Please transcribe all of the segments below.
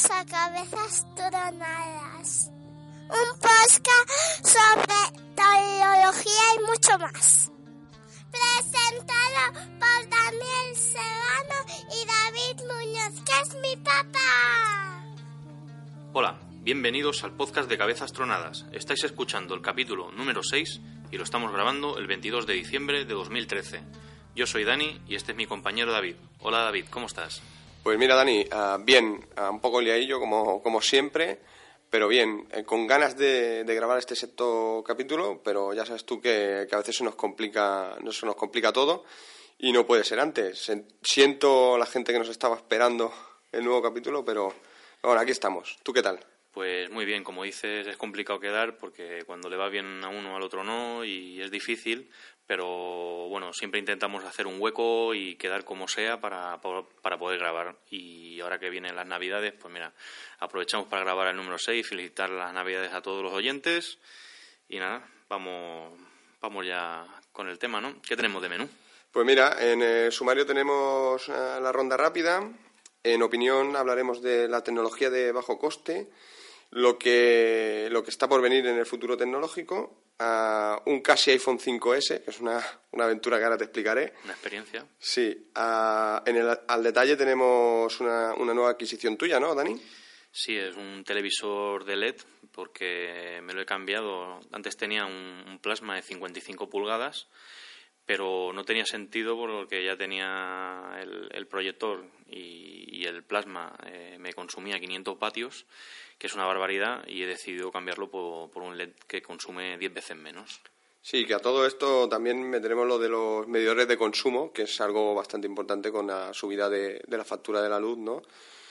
Bienvenidos a Cabezas Tronadas, un podcast sobre tecnología y mucho más. Presentado por Daniel Serrano y David Muñoz, que es mi papá. Hola, bienvenidos al podcast de Cabezas Tronadas. Estáis escuchando el capítulo número 6 y lo estamos grabando el 22 de diciembre de 2013. Yo soy Dani y este es mi compañero David. Hola David, ¿cómo estás? Pues mira, Dani, ah, bien, ah, un poco liadillo como, como siempre, pero bien, eh, con ganas de, de grabar este sexto capítulo, pero ya sabes tú que, que a veces se nos complica, no se nos complica todo y no puede ser antes. Siento la gente que nos estaba esperando el nuevo capítulo, pero bueno, aquí estamos. ¿Tú qué tal? Pues muy bien, como dices, es complicado quedar porque cuando le va bien a uno al otro no y es difícil, pero bueno, siempre intentamos hacer un hueco y quedar como sea para, para poder grabar. Y ahora que vienen las navidades, pues mira, aprovechamos para grabar el número 6, felicitar las navidades a todos los oyentes y nada, vamos, vamos ya con el tema, ¿no? ¿Qué tenemos de menú? Pues mira, en el sumario tenemos eh, la ronda rápida. En opinión hablaremos de la tecnología de bajo coste, lo que, lo que está por venir en el futuro tecnológico, ah, un casi iPhone 5S, que es una, una aventura que ahora te explicaré. ¿Una experiencia? Sí, ah, en el, al detalle tenemos una, una nueva adquisición tuya, ¿no, Dani? Sí, es un televisor de LED porque me lo he cambiado. Antes tenía un, un plasma de 55 pulgadas, pero no tenía sentido porque ya tenía el, el proyector y, y el plasma eh, me consumía 500 vatios, que es una barbaridad, y he decidido cambiarlo por, por un LED que consume 10 veces menos. Sí, que a todo esto también meteremos lo de los medidores de consumo, que es algo bastante importante con la subida de, de la factura de la luz, ¿no?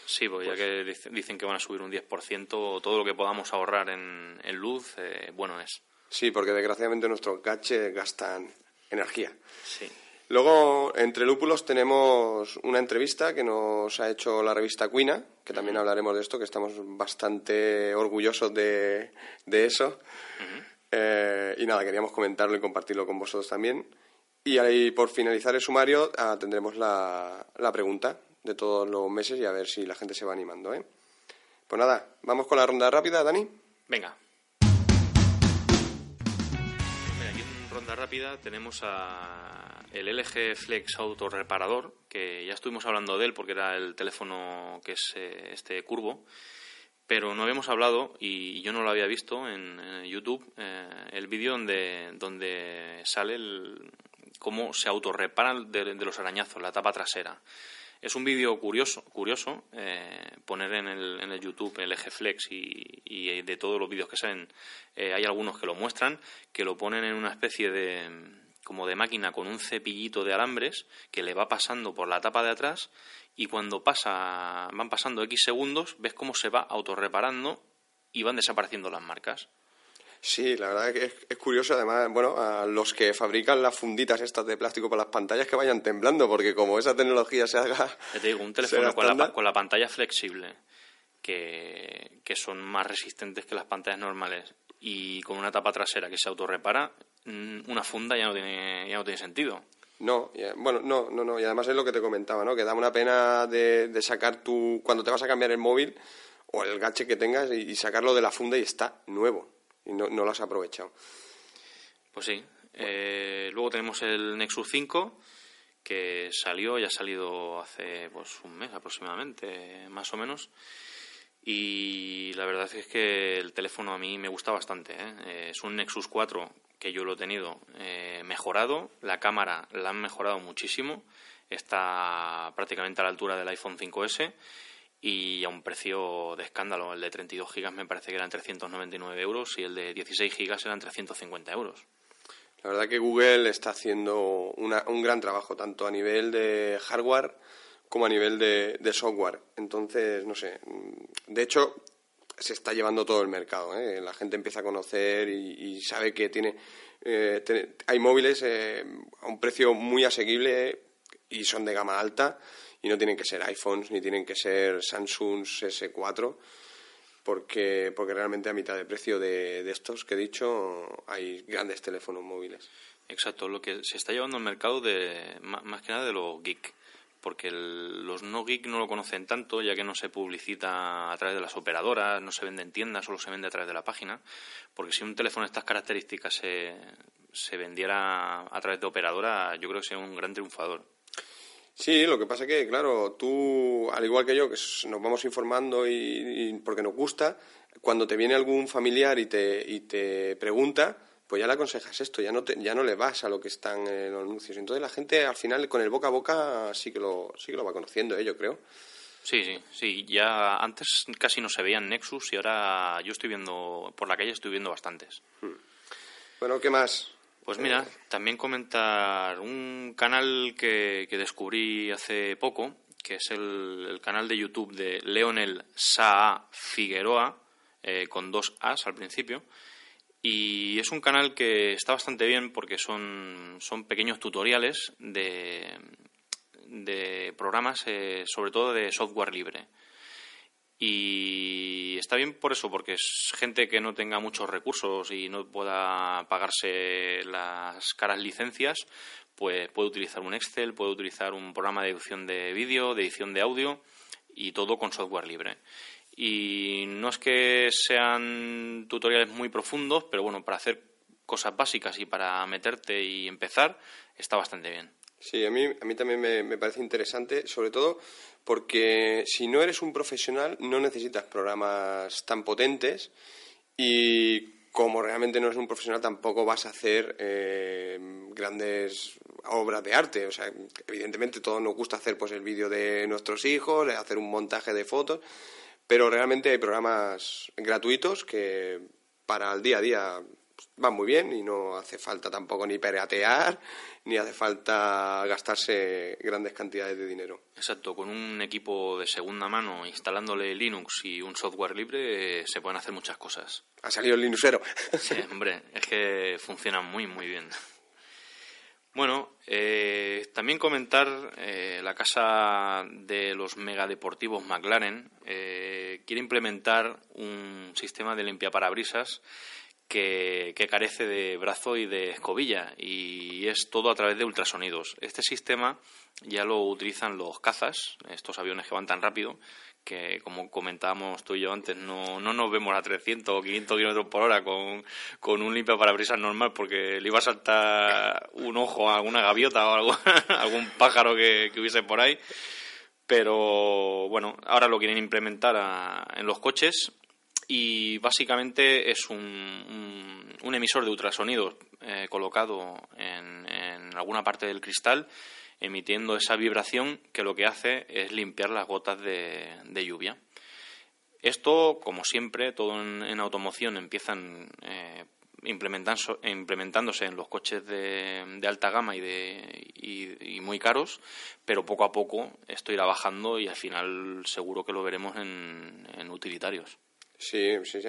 Sí, pues, ya que dic- dicen que van a subir un 10%, todo lo que podamos ahorrar en, en luz, eh, bueno es. Sí, porque desgraciadamente nuestros gadgets gastan energía. Sí. Luego, entre lúpulos, tenemos una entrevista que nos ha hecho la revista Cuina, que también hablaremos de esto, que estamos bastante orgullosos de, de eso. Eh, y nada, queríamos comentarlo y compartirlo con vosotros también. Y ahí, por finalizar el sumario, ah, tendremos la, la pregunta de todos los meses y a ver si la gente se va animando. ¿eh? Pues nada, vamos con la ronda rápida, Dani. Venga. Ronda rápida tenemos a el LG Flex Auto Reparador, que ya estuvimos hablando de él porque era el teléfono que es eh, este curvo, pero no habíamos hablado y yo no lo había visto en, en YouTube eh, el vídeo donde, donde sale el, cómo se autorreparan de, de los arañazos, la tapa trasera. Es un vídeo curioso, curioso eh, poner en el, en el YouTube el eje Flex y, de todos los vídeos que salen, eh, hay algunos que lo muestran, que lo ponen en una especie de como de máquina con un cepillito de alambres que le va pasando por la tapa de atrás y cuando pasa, van pasando X segundos, ves cómo se va autorreparando y van desapareciendo las marcas. Sí, la verdad que es, es curioso, además, bueno, a los que fabrican las funditas estas de plástico para las pantallas que vayan temblando, porque como esa tecnología se haga... Te digo, un teléfono con la, con la pantalla flexible, que, que son más resistentes que las pantallas normales, y con una tapa trasera que se autorrepara, mm, una funda ya no tiene, ya no tiene sentido. No, bueno, no, no, no, y además es lo que te comentaba, ¿no? Que da una pena de, de sacar tu... Cuando te vas a cambiar el móvil o el gadget que tengas y, y sacarlo de la funda y está nuevo, y no, no lo has aprovechado. Pues sí. Eh, luego tenemos el Nexus 5, que salió, ya ha salido hace pues un mes aproximadamente, más o menos. Y la verdad es que el teléfono a mí me gusta bastante. ¿eh? Eh, es un Nexus 4 que yo lo he tenido eh, mejorado. La cámara la han mejorado muchísimo. Está prácticamente a la altura del iPhone 5S y a un precio de escándalo. El de 32 gigas me parece que eran 399 euros y el de 16 gigas eran 350 euros. La verdad que Google está haciendo una- un gran trabajo, tanto a nivel de hardware como a nivel de, software. Entonces, no sé, mm, de hecho, se está llevando todo el mercado. ¿eh? La gente empieza a conocer y, sabe que tiene, eh, hay móviles eh, a un precio muy asequible y son de gama alta y no tienen que ser iPhones ni tienen que ser Samsung S4 porque, porque realmente a mitad de precio de, de estos que he dicho hay grandes teléfonos móviles. Exacto, lo que se está llevando al mercado de má- más que nada de los geek, porque los no geek no lo conocen tanto, ya que no se publicita a través de las operadoras, no se vende en tiendas, solo se vende a través de la página, porque si un teléfono de estas características se, se vendiera a través de operadora, yo creo que sería un gran triunfador. Sí, lo que pasa que, claro, tú, al igual que yo, que nos vamos informando y, porque nos gusta, cuando te viene algún familiar y te, y te pregunta, pues ya le aconsejas esto, ya no, ya no le vas a lo que están en los anuncios. Entonces la gente al final con el boca a boca sí que lo, sí que lo va conociendo, ¿eh? yo creo. Sí, sí, sí. Ya antes casi no se veían Nexus y ahora yo estoy viendo, por la calle estoy viendo bastantes. Hmm. Bueno, ¿qué más? Pues mira, también comentar un canal que, descubrí hace poco, que es el, canal de YouTube de Leonel Saa Figueroa, eh, con dos As al principio. Y es un canal que está bastante bien porque son, son pequeños tutoriales de, de programas, eh, sobre todo de software libre. Y está bien por eso, porque es gente que no tenga muchos recursos y no pueda pagarse las caras licencias, pues puede utilizar un Excel, puede utilizar un programa de edición de vídeo, de edición de audio y todo con software libre. Y no es que sean tutoriales muy profundos, pero bueno, para hacer cosas básicas y para meterte y empezar, está bastante bien. Sí, a mí, a mí también me, me parece interesante, sobre todo porque si no eres un profesional no necesitas programas tan potentes y como realmente no eres un profesional tampoco vas a hacer eh, grandes obras de arte. O sea, evidentemente todos nos gusta hacer pues el vídeo de nuestros hijos, hacer un montaje de fotos, pero realmente hay programas gratuitos que para el día a día van muy bien y no hace falta tampoco ni peratear ni hace falta gastarse grandes cantidades de dinero. Exacto, con un equipo de segunda mano instalándole Linux y un software libre se pueden hacer muchas cosas. Ha salido el Linuxero. Sí, hombre, es que funciona muy muy bien. Bueno, eh, también comentar eh, la casa de los megadeportivos McLaren eh, quiere implementar un sistema de limpia parabrisas que, carece de brazo y de escobilla y es todo a través de ultrasonidos. Este sistema ya lo utilizan los cazas, estos aviones que van tan rápido que, como comentábamos tú y yo antes, no, no nos vemos a 300 o 500 kilómetros por hora con, con un limpia parabrisas normal porque le iba a saltar un ojo a alguna gaviota o algo, algún pájaro que, hubiese por ahí. Pero bueno, ahora lo quieren implementar en los coches y básicamente es un, un, emisor de ultrasonidos eh, colocado en, alguna parte del cristal emitiendo esa vibración que lo que hace es limpiar las gotas de, lluvia. Esto, como siempre, todo en, automoción empiezan eh, implementándose en los coches de, alta gama y, de, y, muy caros, pero poco a poco esto irá bajando y al final seguro que lo veremos en utilitarios. Sí, sí,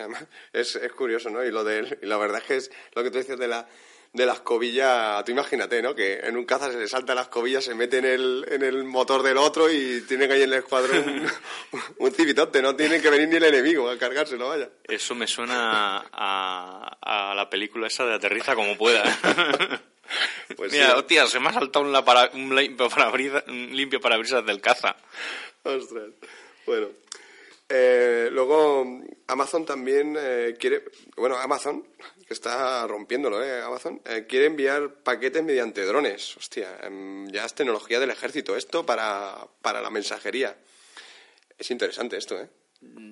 es, es curioso, ¿no? Y, lo de, y la verdad es que es lo que tú dices de la, de la escobilla, tú imagínate, ¿no? Que en un caza se le salta la escobilla, se mete en el, en el motor del otro y tiene que ir en el escuadrón un, civitote, no tiene que venir ni el enemigo a cargárselo, vaya. Eso me suena a, a la película esa de Aterriza como pueda. pues Mira, hostia, se me ha saltado un, un limpio, parabrisas, limpio parabrisas del caza. Ostras. Bueno, eh, luego Amazon también eh, quiere, bueno, Amazon, que está rompiéndolo, ¿eh? Amazon, eh, quiere enviar paquetes mediante drones. Hostia, em, ya es tecnología del ejército esto para, para la mensajería. Es interesante esto, ¿eh?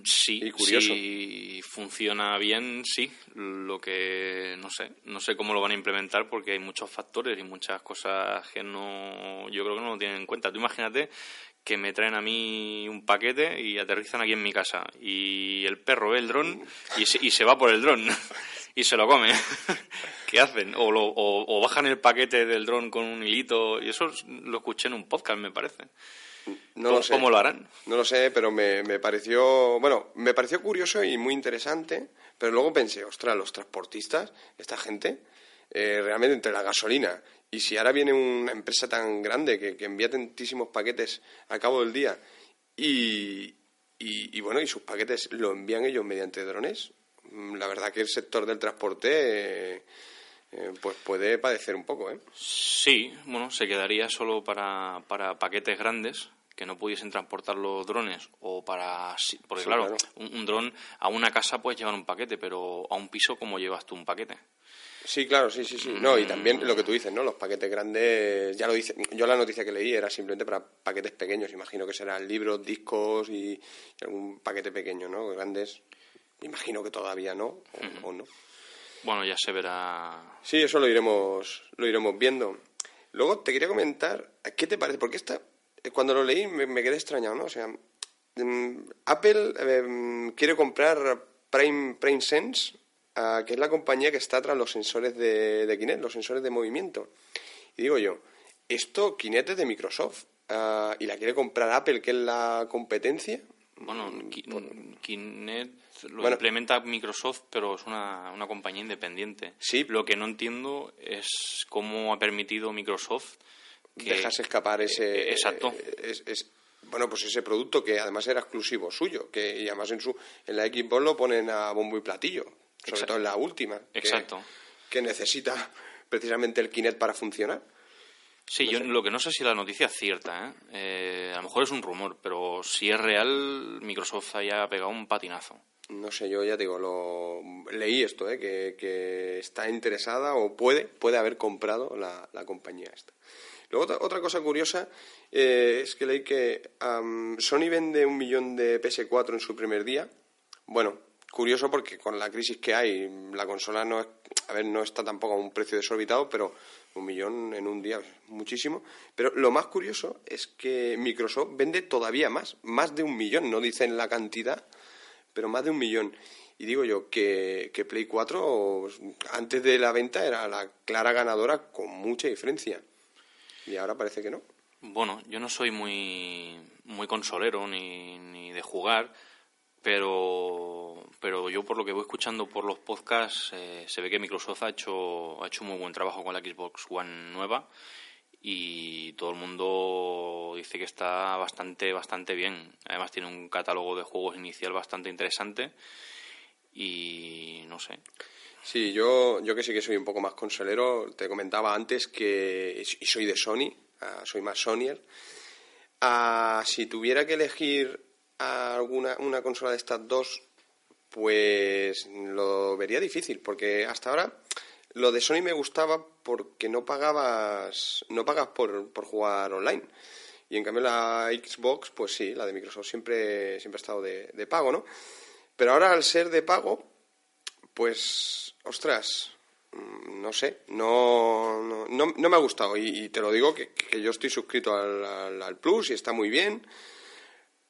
Sí, y curioso. si funciona bien, sí. Lo que no sé, no sé cómo lo van a implementar porque hay muchos factores y muchas cosas que no, yo creo que no lo tienen en cuenta. Tú imagínate que me traen a mí un paquete y aterrizan aquí en mi casa. Y el perro ve el dron y se, y se va por el dron y se lo come. ¿Qué hacen? O, o, bajan el paquete del dron con un hilito. Y eso lo escuché en un podcast, me parece. No lo sé. ¿Cómo lo harán? No lo sé, pero me, me, pareció, bueno, me pareció curioso y muy interesante, pero luego pensé, ostras, los transportistas, esta gente, eh, realmente entre la gasolina y si ahora viene una empresa tan grande que, envía tantísimos paquetes a cabo del día y, y, bueno, y sus paquetes lo envían ellos mediante drones, mm, la verdad que el sector del transporte eh, pues puede padecer un poco, ¿eh? Sí, bueno, se quedaría solo para, para paquetes grandes que no pudiesen transportar los drones o para porque claro, un, un dron a una casa puedes llevar un paquete pero a un piso cómo llevas tú un paquete Sí, claro, sí, sí, sí. No, y también lo que tú dices, ¿no? Los paquetes grandes, ya lo dice, yo la noticia que leí era simplemente para paquetes pequeños, imagino que serán libros, discos y, algún paquete pequeño, ¿no? Grandes, imagino que todavía no, o, no. Bueno, ya se verá. Sí, eso lo iremos, lo iremos viendo. Luego te quería comentar, ¿qué te parece? Porque esta, eh, cuando lo leí me, quedé extrañado, ¿no? O sea, mm, Apple em, quiere comprar Prime, Prime Sense que es la compañía que está tras los sensores de, de, Kinect, los sensores de movimiento. Y digo yo, esto Kinect es de Microsoft ah, y la quiere comprar Apple, que es la competencia. Bueno, mm, Kinect lo implementa Microsoft, pero es una, una compañía independiente. Sí. Lo que no entiendo es cómo ha permitido Microsoft que... dejas escapar ese... Eh, exacto. bueno, pues ese producto que además era exclusivo suyo, que y además en su en la Xbox lo ponen a bombo y platillo sobre todo en la última. Exacto. Que, necesita precisamente el Kinect para funcionar. Sí, yo lo que no sé si la noticia es cierta, ¿eh? ¿eh? a lo mejor es un rumor, pero si es real, Microsoft haya pegado un patinazo. No sé, yo ya digo, lo leí esto, ¿eh? que, está interesada o puede, puede haber comprado la, compañía esta. Luego otra, cosa curiosa eh, es que leí que Sony vende un millón de PS4 en su primer día. Bueno, curioso porque con la crisis que hay, la consola no, a ver, no está tampoco a un precio desorbitado, pero un millón en un día es muchísimo. Pero lo más curioso es que Microsoft vende todavía más, más de un millón, no dicen la cantidad, pero más de un millón. Y digo yo que, que Play 4 antes de la venta era la clara ganadora con mucha diferencia. Y ahora parece que no. Bueno, yo no soy muy, muy consolero ni, ni de jugar, pero, pero yo por lo que voy escuchando por los podcasts eh, se ve que Microsoft ha hecho, ha hecho muy buen trabajo con la Xbox One nueva y todo el mundo dice que está bastante, bastante bien. Además tiene un catálogo de juegos inicial bastante interesante y no sé. Sí, yo, yo que sí que soy un poco más consolero, te comentaba antes que y soy de Sony, ah, soy más Sonyer. Ah, si tuviera que elegir alguna una consola de estas dos, pues lo vería difícil, porque hasta ahora lo de Sony me gustaba porque no pagabas no pagas por, por jugar online. Y en cambio la Xbox, pues sí, la de Microsoft siempre, siempre ha estado de, de pago, ¿no? Pero ahora al ser de pago, pues, ostras, mm, no sé, no, no, no, me ha gustado. Y, te lo digo que, que yo estoy suscrito al, al, Plus y está muy bien.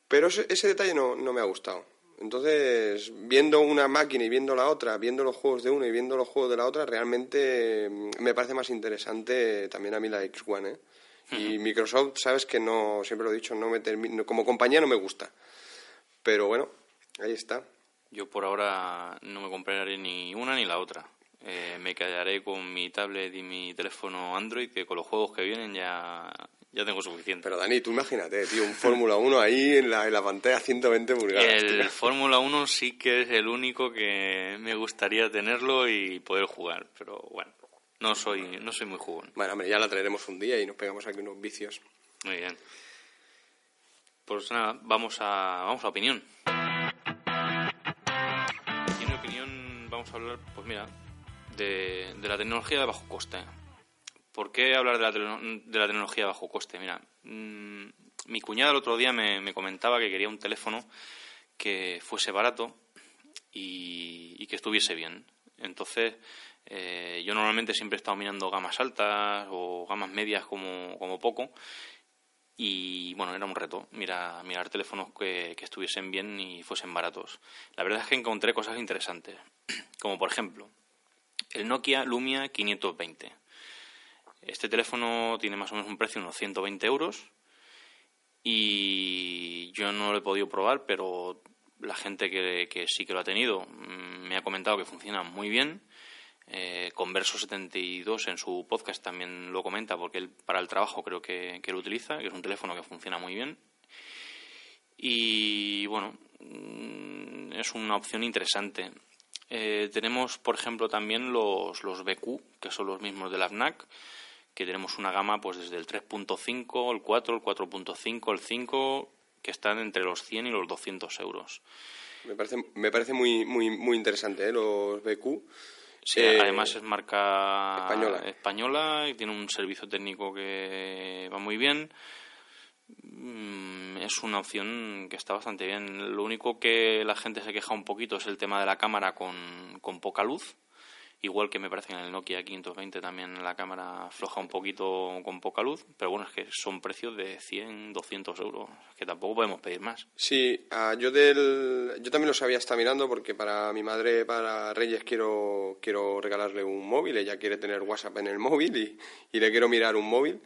Pero ese, detalle no, no, me ha gustado. Entonces, viendo una máquina y viendo la otra, viendo los juegos de una y viendo los juegos de la otra, realmente mm, me parece más interesante también a mí la X1. ¿eh? Y Microsoft, sabes que no, siempre lo he dicho, no me como compañía no me gusta. Pero bueno, ahí está. Yo por ahora no me compraré ni una ni la otra. Eh, me quedaré con mi tablet y mi teléfono Android, que con los juegos que vienen ya ya tengo suficiente. Pero Dani, tú imagínate, tío, un Fórmula 1 ahí en la, en la pantalla 120 pulgadas. El Fórmula 1 sí que es el único que me gustaría tenerlo y poder jugar, pero bueno, no soy, no soy muy jugón. Bueno, hombre, ya la traeremos un día y nos pegamos aquí unos vicios. Muy bien. Pues nada, vamos a, vamos a opinión. Y en mi opinión vamos a hablar, pues mira, de, de la tecnología de bajo coste. ¿Por qué hablar de la, de la tecnología bajo coste? Mira, mm, mi cuñada el otro día me, comentaba que quería un teléfono que fuese barato y, que estuviese bien. Entonces, eh, yo normalmente siempre he estado mirando gamas altas o gamas medias como, poco. Y bueno, era un reto mira, mirar teléfonos que, que, estuviesen bien y fuesen baratos. La verdad es que encontré cosas interesantes, como por ejemplo el Nokia Lumia 520. Este teléfono tiene más o menos un precio de unos 120 euros y yo no lo he podido probar, pero la gente que, sí que lo ha tenido mm, me ha comentado que funciona muy bien. Eh, Converso72 en su podcast también lo comenta porque él para el trabajo creo que, que lo utiliza, que es un teléfono que funciona muy bien. Y bueno, mm, es una opción interesante. Eh, tenemos, por ejemplo, también los, los BQ, que son los mismos de la FNAC, que tenemos una gama pues desde el 3.5, el 4, el 4.5, el 5, que están entre los 100 y los 200 euros. Me parece, me parece muy, muy, muy interesante ¿eh? los BQ. Sí, Eh, además es marca española. española y tiene un servicio técnico que va muy bien. Mm, Es una opción que está bastante bien. Lo único que la gente se queja un poquito es el tema de la cámara con, con poca luz. Igual que me parece en el Nokia 520 también la cámara floja un poquito con poca luz. Pero bueno, es que son precios de 100, 200 euros. Que tampoco podemos pedir más. Sí, ah, yo del, yo también lo sabía estar mirando porque para mi madre, para Reyes, quiero, quiero regalarle un móvil. Ella quiere tener WhatsApp en el móvil y, le quiero mirar un móvil.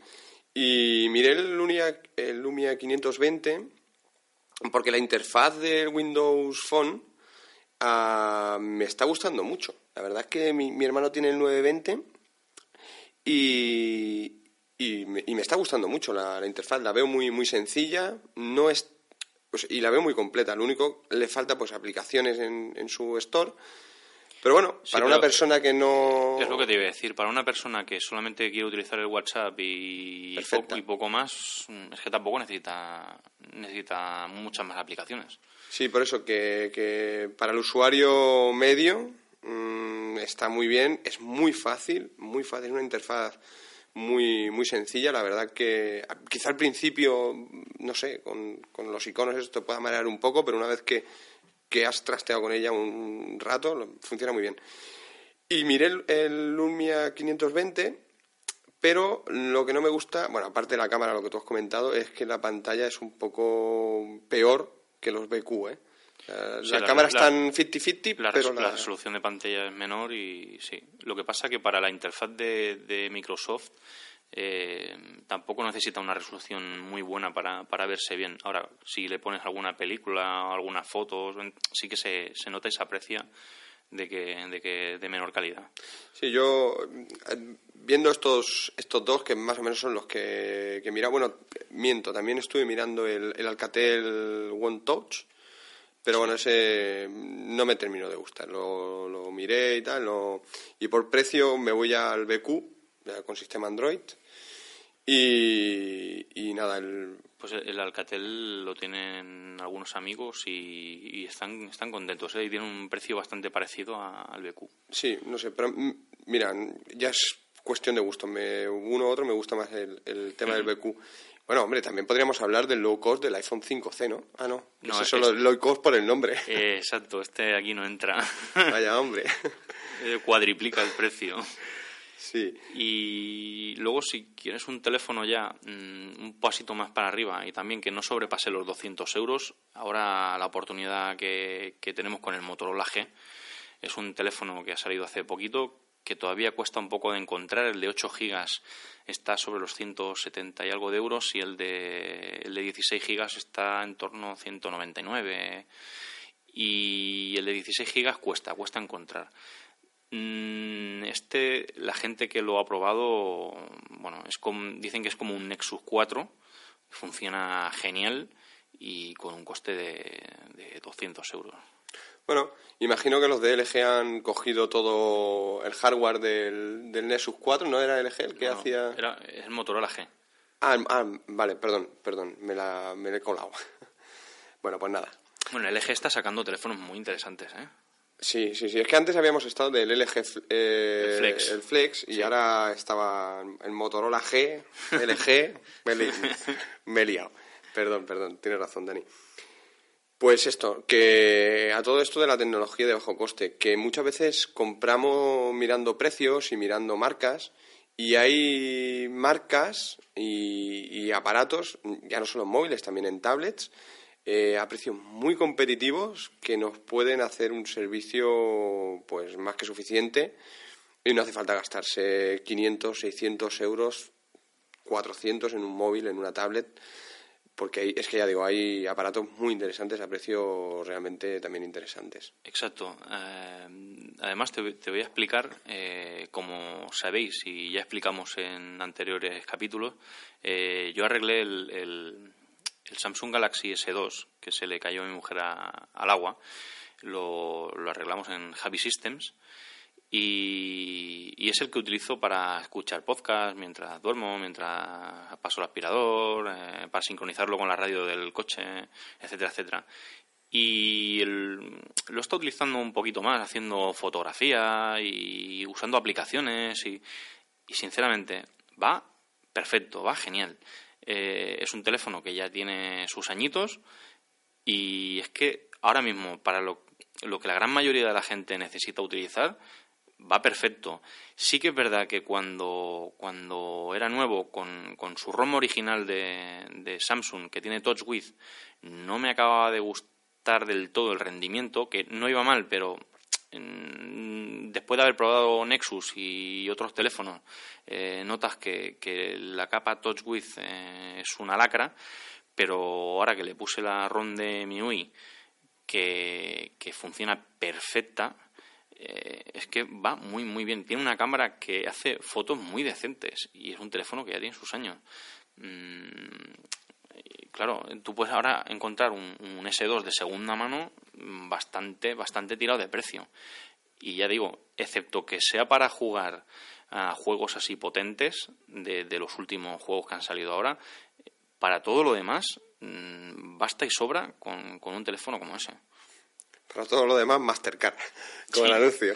Y miré el Lumia, el Lumia 520 porque la interfaz del Windows Phone ah, me está gustando mucho. La verdad es que mi, mi hermano tiene el 920 y, y, me, y me está gustando mucho la, la interfaz. La veo muy, muy sencilla, no es pues, y la veo muy completa. Lo único le falta pues aplicaciones en, en su store. Pero bueno, Sí, para pero una persona que no Es lo que te iba a decir. Para una persona que solamente quiere utilizar el WhatsApp y, poco, y poco más, es que tampoco necesita, necesita muchas más aplicaciones. Sí, por eso que, que para el usuario medio mm, está muy bien, es muy fácil, muy fácil, una interfaz muy muy sencilla. La verdad que quizá al principio, no sé, con, con los iconos esto pueda marear un poco, pero una vez que, que has trasteado con ella un rato, funciona muy bien. Y miré el, el Lumia 520, pero lo que no me gusta, bueno, aparte de la cámara, lo que tú has comentado, es que la pantalla es un poco peor que los BQ, ¿eh? Sea, Sí, la, la- cámara la- está en 50-50, La, pero la... la resolución de pantalla es menor y sí. Lo que pasa que para la interfaz de, de Microsoft eh, tampoco necesita una resolución muy buena para, para verse bien. Ahora, si le pones alguna película o algunas fotos, sí que se, se nota y se aprecia de que, de que de menor calidad. Sí, yo eh, viendo estos estos dos que más o menos son los que, que mira, bueno, miento, también estuve mirando el, el Alcatel One Touch, pero bueno, ese no me terminó de gustar, lo, lo miré y tal, lo- y por precio me voy al BQ, con sistema Android, y, y nada, el, Pues el, el Alcatel lo tienen algunos amigos y, y están, están contentos. ¿eh? Y tienen un precio bastante parecido a- al BQ. Sí, no sé, pero mm, mira, ya es cuestión de gusto. Me, uno u otro me gusta más el, el tema del BQ. Bueno, hombre, también podríamos hablar del low cost del iPhone 5C, ¿no? Ah, no, No, es- solo low cost por el nombre. Eh, exacto, este aquí no entra. Vaya, hombre. Eh, Cuadriplica el precio. Sí, Y luego, si quieres un teléfono ya mm, un pasito más para arriba y también que no sobrepase los 200 euros, ahora la oportunidad que, que tenemos con el Motorola G es un teléfono que ha salido hace poquito que todavía cuesta un poco de encontrar. El de 8 gigas está sobre los 170 y algo de euros y el de, el de 16 gigas está en torno a 199 y el de 16 gigas cuesta, cuesta encontrar. Mm, Este, la gente que lo ha probado, bueno, es dicen que es como un Nexus 4, funciona genial y con un coste de, de 200 euros. Bueno, imagino que los de LG han cogido todo el hardware del, del Nexus 4, ¿no era LG el que No, hacía...? Era, el Motorola G. Ah, ah, vale, perdón, perdón, me la, me la he colado. bueno, pues nada. Bueno, LG está sacando teléfonos muy interesantes, ¿eh? Sí, sí, sí. Es que antes habíamos estado del LG eh, El Flex. el Flex, y ahora estaba el Motorola G, LG. me, he li- me he liado. Perdón, perdón, tienes razón, Dani. Pues esto, que a todo esto de la tecnología de bajo coste, que muchas veces compramos mirando precios y mirando marcas, y hay marcas y, y aparatos, ya no solo en móviles, también en tablets, eh, a precios muy competitivos que nos pueden hacer un servicio pues más que suficiente y no hace falta gastarse 500, 600 euros, 400 en un móvil, en una tablet, porque es que ya digo, hay aparatos muy interesantes a precios realmente también interesantes. Exacto. Eh, además, te, te voy a explicar, eh, como sabéis y ya explicamos en anteriores capítulos, eh, yo arreglé el, el- el Samsung Galaxy S2, que se le cayó a mi mujer al agua. lo, lo arreglamos en Javi Systems y, es el que utilizo para escuchar podcast mientras duermo, mientras paso el aspirador, eh, para sincronizarlo con la radio del coche, etcétera, etcétera. Y lo estoy utilizando un poquito más, haciendo fotografía y usando aplicaciones y, sinceramente va perfecto, va genial. Eh, es un teléfono que ya tiene sus añitos y es que ahora mismo para lo, lo que la gran mayoría de la gente necesita utilizar, va perfecto. Sí que es verdad que cuando, cuando era nuevo, con, con su ROM original de, de, Samsung, que tiene Touch With, no me acababa de gustar del todo el rendimiento, que no iba mal, pero después de haber probado Nexus y otros teléfonos, eh, notas que, que, la capa Touch eh, es una lacra, pero ahora que le puse la ROM de MIUI, que, que funciona perfecta, eh, es que va muy, muy bien. Tiene una cámara que hace fotos muy decentes y es un teléfono que ya tiene sus años. Mm, claro, tú puedes ahora encontrar un, S2 de segunda mano bastante, bastante tirado de precio. Y ya digo, excepto que sea para jugar a juegos así potentes de, los últimos juegos que han salido ahora, para todo lo demás mm, basta y sobra con un teléfono como ese. Para todo lo demás, Mastercard, como el anuncio.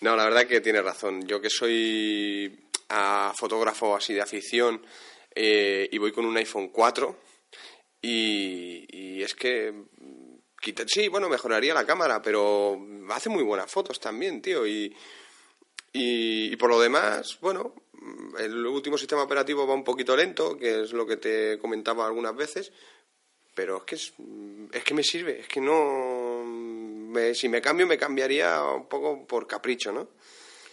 No, la verdad que tiene razón. Yo que soy a fotógrafo así de afición eh, y voy con un iPhone 4 y, es que sí, bueno, mejoraría la cámara, pero hace muy buenas fotos también, tío. Y, y, por lo demás, bueno, el último sistema operativo va un poquito lento, que es lo que te comentaba algunas veces, pero es que es que me sirve, es que no si me cambio, me cambiaría un poco por capricho, ¿no?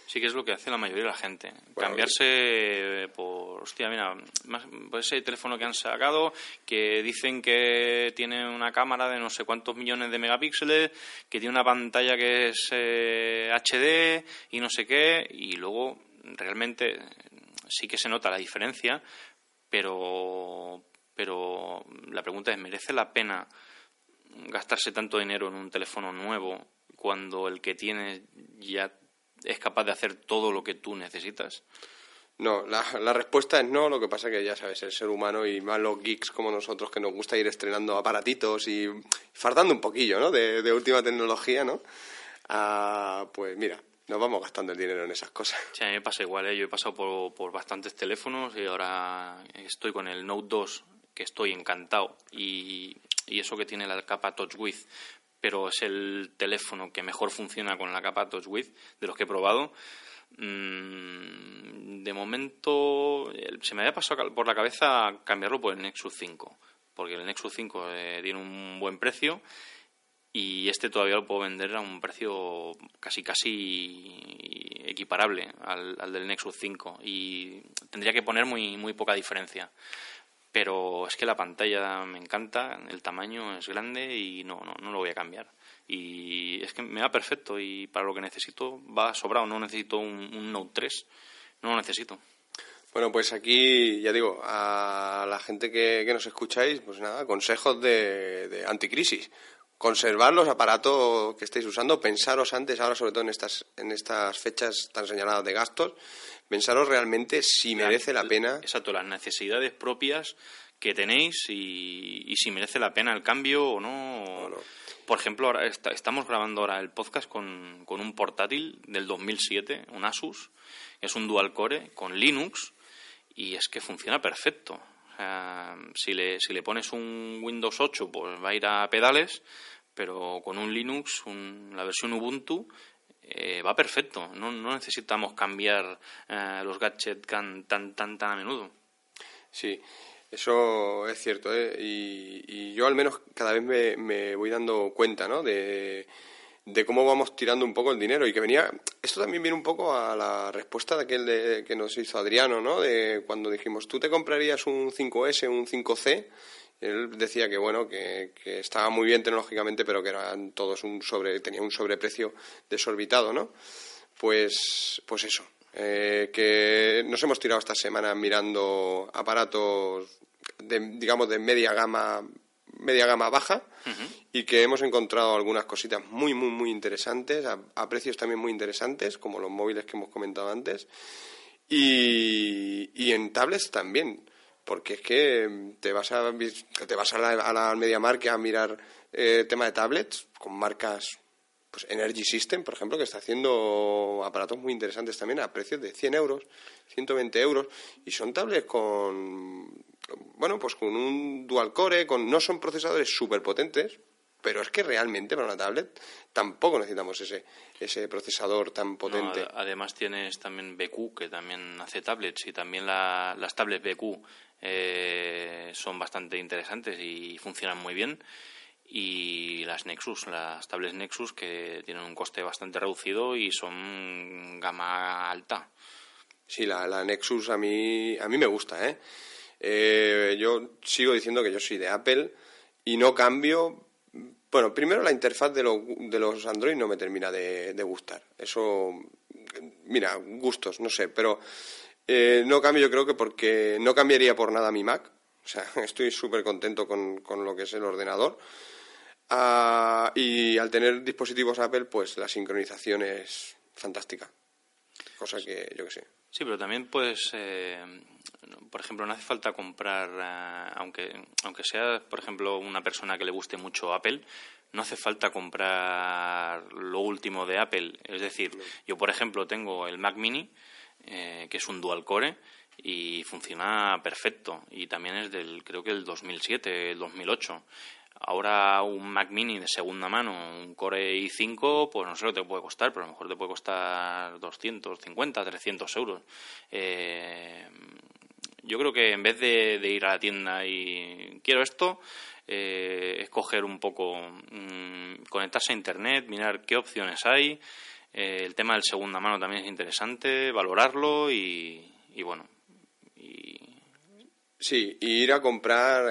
Sí que es lo que hace la mayoría de la gente. Cambiarse por, hostia, mira, más, por ese teléfono que han sacado, que dicen que tiene una cámara de no sé cuántos millones de megapíxeles, que tiene una pantalla que es HD eh, y no sé qué, y luego realmente sí que se nota la diferencia, pero, pero la pregunta es, ¿merece la pena gastarse tanto dinero en un teléfono nuevo cuando el que tienes ya es capaz de hacer todo lo que tú necesitas? No, la, la, respuesta es no, lo que pasa que ya sabes, el ser humano y más los geeks como nosotros que nos gusta ir estrenando aparatitos y fardando un poquillo, ¿no? De, de última tecnología, ¿no? Ah, pues mira, nos vamos gastando el dinero en esas cosas. Sí, a mí me pasa igual, ¿eh? yo he pasado por, por bastantes teléfonos y ahora estoy con el Note 2, que estoy encantado y y eso que tiene la capa Touch With, pero es el teléfono que mejor funciona con la capa Touch With de los que he probado. Mm, de momento se me había pasado por la cabeza cambiarlo por el Nexus 5, porque el Nexus 5 eh, tiene un buen precio y este todavía lo puedo vender a un precio casi casi equiparable al, al del Nexus 5 y tendría que poner muy muy poca diferencia pero es que la pantalla me encanta, el tamaño es grande y no, no, no lo voy a cambiar. Y es que me va perfecto y para lo que necesito va sobrado, no necesito un, Note 3, no lo necesito. Bueno, pues aquí, ya digo, a la gente que, que nos escucháis, pues nada, consejos de, de, anticrisis. Conservar los aparatos que estéis usando, pensaros antes, ahora sobre todo en estas, en estas fechas tan señaladas de gastos, pensaros realmente si merece la pena. Exacto, las necesidades propias que tenéis y, si merece la pena el cambio o no. Por ejemplo, ahora estamos grabando ahora el podcast con, con, un portátil del 2007, un Asus, es un dual core con Linux y es que funciona perfecto. si, le, si le pones un Windows 8, pues va a ir a pedales, pero con un Linux, la versión Ubuntu, eh, va perfecto. No, no necesitamos cambiar eh, los gadgets tan, tan, tan, tan a menudo. Sí, eso es cierto. ¿eh? Y, yo al menos cada vez me, me voy dando cuenta ¿no? de, de, cómo vamos tirando un poco el dinero. Y que venía. Esto también viene un poco a la respuesta de aquel de, que nos hizo Adriano, ¿no? De cuando dijimos, ¿tú te comprarías un 5S, un 5C? Él decía que bueno, que, estaba muy bien tecnológicamente, pero que eran todos un sobre, tenía un sobreprecio desorbitado, ¿no? Pues, pues eso, eh, que nos hemos tirado esta semana mirando aparatos de, digamos, de media gama media gama baja y que hemos encontrado algunas cositas muy, muy, muy interesantes, a, precios también muy interesantes, como los móviles que hemos comentado antes, y, y en tablets también, porque es que te vas a, te vas a la, Media Market a mirar eh, tema de tablets con marcas pues Energy System, por ejemplo, que está haciendo aparatos muy interesantes también a precios de 100 euros, 120 euros, y son tablets con, bueno, pues con un dual core, con, no son procesadores súper potentes, pero es que realmente para una tablet tampoco necesitamos ese, ese procesador tan potente. además tienes también BQ, que también hace tablets, y también las tablets BQ eh, son bastante interesantes y funcionan muy bien y las Nexus, las tablets Nexus que tienen un coste bastante reducido y son gama alta. Sí, la, la Nexus a mí, a mí me gusta, ¿eh? ¿eh? Yo sigo diciendo que yo soy de Apple y no cambio. Bueno, primero la interfaz de, de los Android no me termina de, gustar. Eso, mira, gustos, no sé, pero eh, no cambio yo creo que porque no cambiaría por nada mi Mac. O sea, estoy súper contento con, con lo que es el ordenador Ah, y al tener dispositivos Apple, pues la sincronización es fantástica. Cosa que yo que sé. Sí, pero también pues, eh, por ejemplo, no hace falta comprar, eh, aunque, aunque sea, por ejemplo, una persona que le guste mucho Apple, no hace falta comprar lo último de Apple. Es decir, yo, por ejemplo, tengo el Mac Mini, eh, que es un dual core, y funciona perfecto. Y también es del, creo que el 2007, el 2008. Ahora un Mac Mini de segunda mano, un Core i5, pues no sé lo que te puede costar, pero a lo mejor te puede costar 250, 300 euros. Eh, yo creo que en vez de, ir a la tienda y quiero esto, eh, escoger un poco, mm, conectarse a Internet, mirar qué opciones hay. Eh, el tema del segunda mano también es interesante, valorarlo y, bueno. Y... Sí, ir a comprar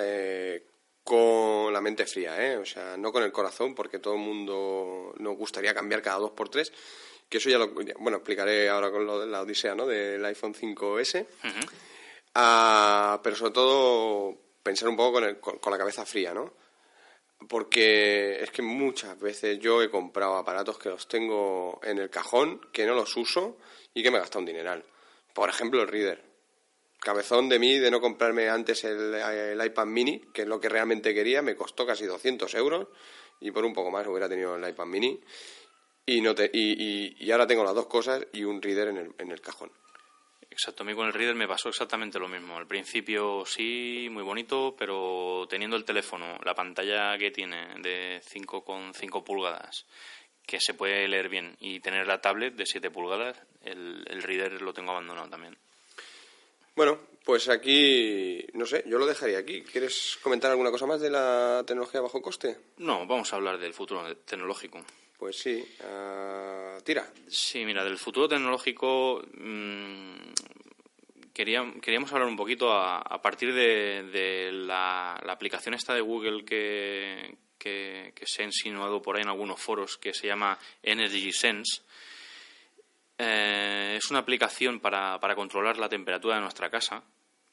con la mente fría, ¿eh? o sea, no con el corazón, porque todo el mundo nos gustaría cambiar cada dos por tres, que eso ya lo, bueno, explicaré ahora con lo de la odisea, ¿no? Del iPhone 5S, ah, pero sobre todo pensar un poco con, con, la cabeza fría, ¿no? Porque es que muchas veces yo he comprado aparatos que los tengo en el cajón, que no los uso y que me he gastado un dineral. Por ejemplo, el Reader cabezón de mí de no comprarme antes el, iPad mini, que es lo que realmente quería, me costó casi 200 euros y por un poco más hubiera tenido el iPad mini y, no te, y, ahora tengo las dos cosas y un reader en el, en el cajón. Exacto, a mí con el reader me pasó exactamente lo mismo. Al principio sí, muy bonito, pero teniendo el teléfono, la pantalla que tiene de 5,5 pulgadas, que se puede leer bien, y tener la tablet de 7 pulgadas, el, el reader lo tengo abandonado también. Bueno, pues aquí, no sé, yo lo dejaría aquí. ¿Quieres comentar alguna cosa más de la tecnología bajo coste? No, vamos a hablar del futuro tecnológico. Pues sí, uh, tira. Sí, mira, del futuro tecnológico mmm, queríamos hablar un poquito a, partir de, la, aplicación esta de Google que, que, que se ha insinuado por ahí en algunos foros que se llama Energy Sense eh, es una aplicación para, para, controlar la temperatura de nuestra casa.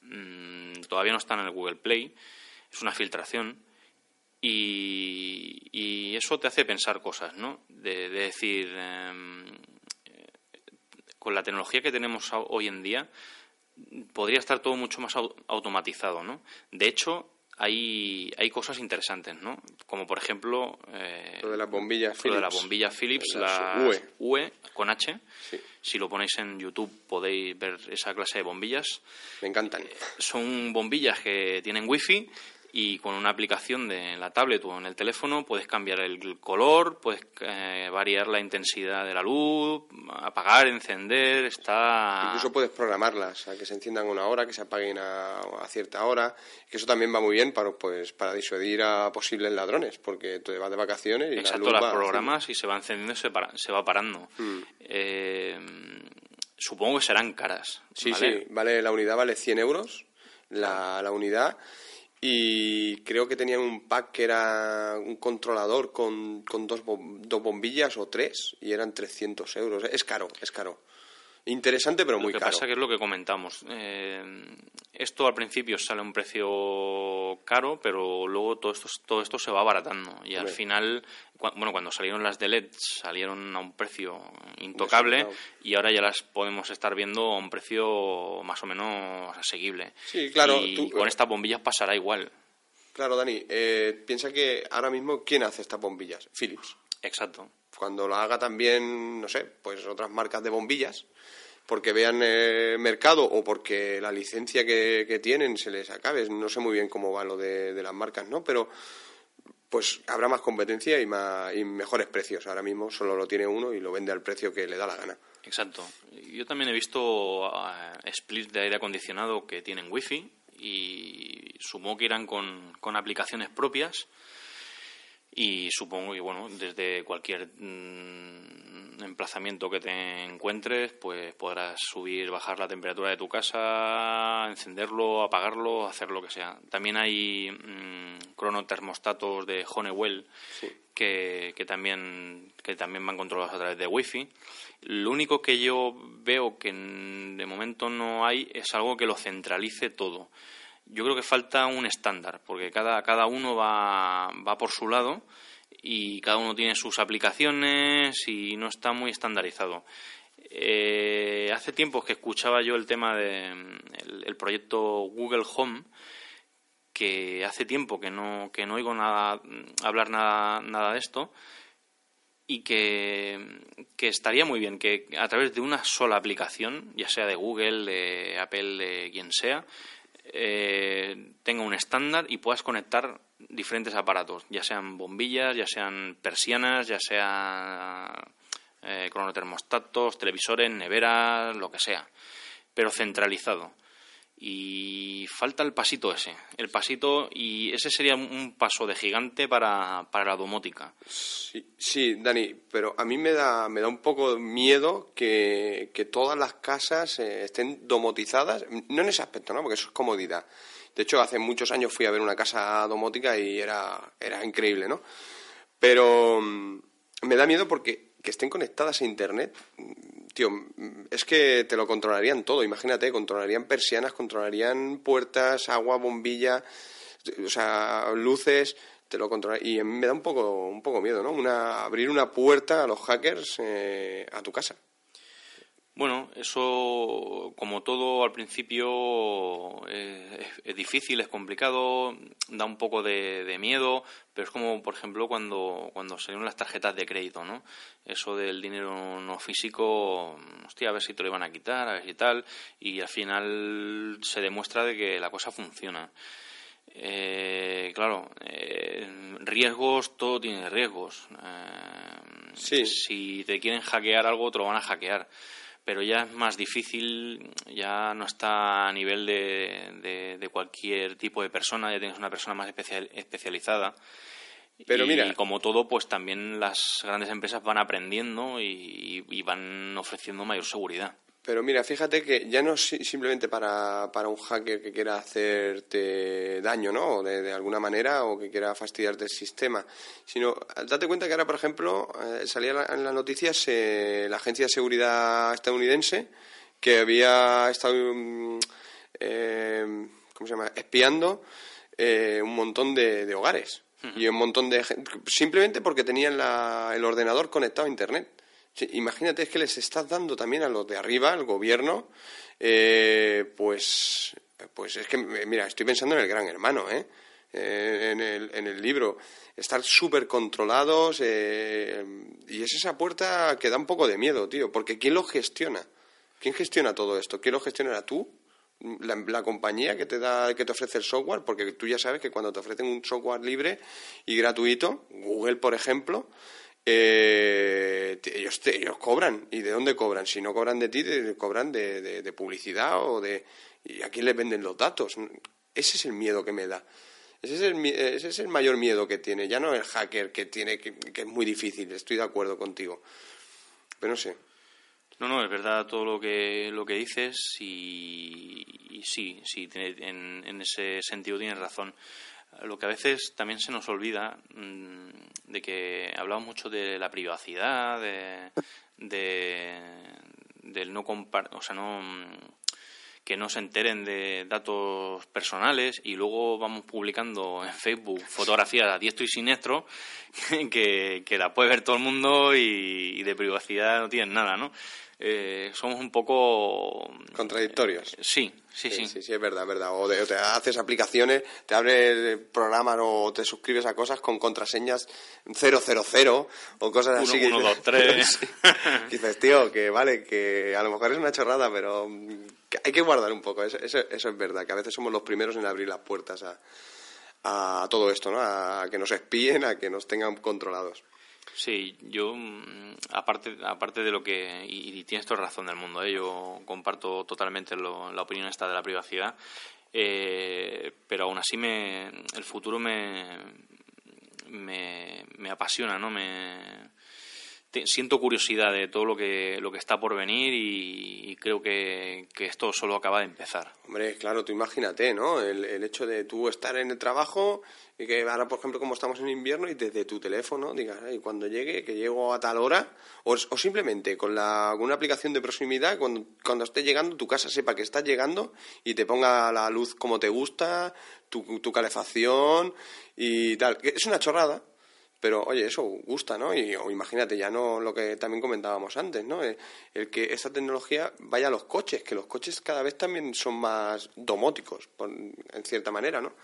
Mm, todavía no está en el Google Play. Es una filtración. Y, eso te hace pensar cosas, ¿no? De, decir, em, con la tecnología que tenemos hoy en día, podría estar todo mucho más automatizado, ¿no? De hecho, hay, hay cosas interesantes, ¿no? Como por ejemplo... Eh, lo de las bombillas Philips. Lo de la bombilla Philips, la UE. con H. Si lo ponéis en YouTube podéis ver esa clase de bombillas. Me encantan. Eh, son bombillas que tienen wifi y con una aplicación de la tablet o en el teléfono puedes cambiar el color, puedes eh, variar la intensidad de la luz, apagar, encender, está... Incluso puedes programarlas, a que se enciendan una hora, que se apaguen a, cierta hora, que eso también va muy bien para, pues, para disuadir a posibles ladrones, porque te vas de vacaciones y Exacto, la las programas y se va encendiendo y se, se va parando. Mm. Eh, supongo que serán caras. Sí, sí, vale, la unidad vale 100 euros, la, la unidad y creo que tenían un pack que era un controlador con, con dos, dos bombillas o tres y eran 300 euros. Es caro, es caro. Interesante pero muy lo que caro. pasa que es lo que comentamos. Eh, esto al principio sale a un precio caro, pero luego todo esto, todo esto se va abaratando. Y al final, cua- bueno, cuando salieron las de LED salieron a un precio intocable y ahora ya las podemos estar viendo a un precio más o menos asequible. Sí, claro, Y tú- con estas bombillas pasará igual. Claro, Dani, eh, piensa que ahora mismo, ¿quién hace estas bombillas? Philips. Exacto. Cuando lo haga también, no sé, pues otras marcas de bombillas, porque vean eh, mercado o porque la licencia que, que tienen se les acabe. No sé muy bien cómo va lo de, de las marcas, ¿no? Pero pues habrá más competencia y, más, y mejores precios. Ahora mismo solo lo tiene uno y lo vende al precio que le da la gana. Exacto. Yo también he visto eh, splits de aire acondicionado que tienen wifi y supongo que irán con, con aplicaciones propias y supongo que bueno desde cualquier mm, emplazamiento que te encuentres pues podrás subir bajar la temperatura de tu casa encenderlo apagarlo hacer lo que sea. También hay mm, cronotermostatos de Honeywell que, que también que también van controlados a través de wifi. Lo único que yo veo que de momento no hay es algo que lo centralice todo yo creo que falta un estándar, porque cada, cada uno va, va por su lado y cada uno tiene sus aplicaciones y no está muy estandarizado. Eh, hace tiempo que escuchaba yo el tema del el proyecto Google Home, que hace tiempo que no, que no oigo nada, hablar nada, nada de esto y que, que estaría muy bien que a través de una sola aplicación, ya sea de Google, de Apple, de quien sea, eh, tenga un estándar y puedas conectar diferentes aparatos, ya sean bombillas, ya sean persianas, ya sean eh, cronotermostatos, televisores, neveras, lo que sea, pero centralizado. Y falta el pasito ese, el pasito, y ese sería un paso de gigante para, para la domótica. Sí, sí, Dani, pero a mí me da, me da un poco miedo que, que todas las casas eh, estén domotizadas, no en ese aspecto, ¿no? Porque eso es comodidad. De hecho, hace muchos años fui a ver una casa domótica y era, era increíble, ¿no? Pero mm, me da miedo porque que estén conectadas a Internet, tío, mm, es que te lo controlarían todo. Imagínate, controlarían persianas, controlarían puertas, agua, bombilla, o sea, luces, te lo y me da un poco un poco miedo, ¿no? Una abrir una puerta a los hackers eh, a tu casa. Bueno, eso, como todo al principio, eh, es, es difícil, es complicado, da un poco de, de miedo, pero es como, por ejemplo, cuando, cuando salieron las tarjetas de crédito, ¿no? Eso del dinero no físico, hostia, a ver si te lo iban a quitar, a ver si tal, y al final se demuestra de que la cosa funciona. Eh, claro, eh, riesgos, todo tiene riesgos. Eh, Sí. Si te quieren hackear algo, te lo van a hackear. Pero ya es más difícil, ya no está a nivel de, de, de cualquier tipo de persona, ya tienes una persona más especial, especializada. Pero y mira- como todo, pues también las grandes empresas van aprendiendo y, y van ofreciendo mayor seguridad. Pero mira, fíjate que ya no simplemente para, para un hacker que quiera hacerte daño, ¿no? O de, de alguna manera, o que quiera fastidiarte el sistema, sino date cuenta que ahora, por ejemplo, eh, salía en las noticias eh, la Agencia de Seguridad estadounidense que había estado, eh, ¿cómo se llama?, espiando eh, un montón de, de hogares. Y un montón de simplemente porque tenían la- el ordenador conectado a Internet. Imagínate, es que les estás dando también a los de arriba, al gobierno, eh, pues, pues es que, mira, estoy pensando en el gran hermano, ¿eh? Eh, en, el, en el libro. Estar súper controlados eh, y es esa puerta que da un poco de miedo, tío, porque ¿quién lo gestiona? ¿Quién gestiona todo esto? ¿Quién lo gestiona tú? La, la compañía que te da que te ofrece el software porque tú ya sabes que cuando te ofrecen un software libre y gratuito Google por ejemplo eh, te- ellos, te- ellos cobran. ¿Y de dónde cobran? Si no cobran de ti, de- cobran de, de- de publicidad o de... ¿Y a quién les venden los datos? Ese es el miedo que me da. Ese es el, mi- ese es el mayor miedo que tiene. Ya no el hacker que tiene, que, que es muy difícil. Estoy de acuerdo contigo. Pero no sé. No, no, es verdad todo lo que, lo que dices y, sí, sí, en, en ese sentido tienes razón. Lo que a veces también se nos olvida mm, de que hablamos mucho de la privacidad, de, de, del no compar o sea, no que no se enteren de datos personales y luego vamos publicando en Facebook fotografías a diestro y siniestro que, que la puede ver todo el mundo y de privacidad no tienen nada, ¿no? Eh, somos un poco... Contradictorios. sí, sí, sí, sí, sí. es verdad, es verdad. O, te haces aplicaciones, te abres programas o te suscribes a cosas con contraseñas 000 o cosas así. 1, 2, 3. dices, tío, que vale, que a lo mejor es una chorrada, pero hay que guardar un poco. Eso, eso, eso, es verdad, que a veces somos los primeros en abrir las puertas a, a todo esto, ¿no? A que nos espíen, a que nos tengan controlados. Sí, yo, mm, aparte, aparte de lo que. Y, tienes toda razón del mundo, ¿eh? yo comparto totalmente la opinión esta de la privacidad, eh, pero aún así me, el futuro me, me, me apasiona, ¿no? Me, siento curiosidad de todo lo que, lo que está por venir y, creo que, esto solo acaba de empezar. Hombre, claro, tú imagínate, ¿no? El, el, hecho de tú estar en el trabajo y que ahora, por ejemplo, como estamos en invierno y desde tu teléfono digas, y cuando llegue, que llego a tal hora, o, simplemente con, la, una aplicación de proximidad, cuando, cuando esté llegando, tu casa sepa que estás llegando y te ponga la luz como te gusta, tu, tu calefacción y tal. Es una chorrada, pero oye, eso gusta, ¿no? Y o imagínate, ya no lo que también comentábamos antes, ¿no? El, que esta tecnología vaya a los coches, que los coches cada vez también son más domóticos, en cierta manera, ¿no?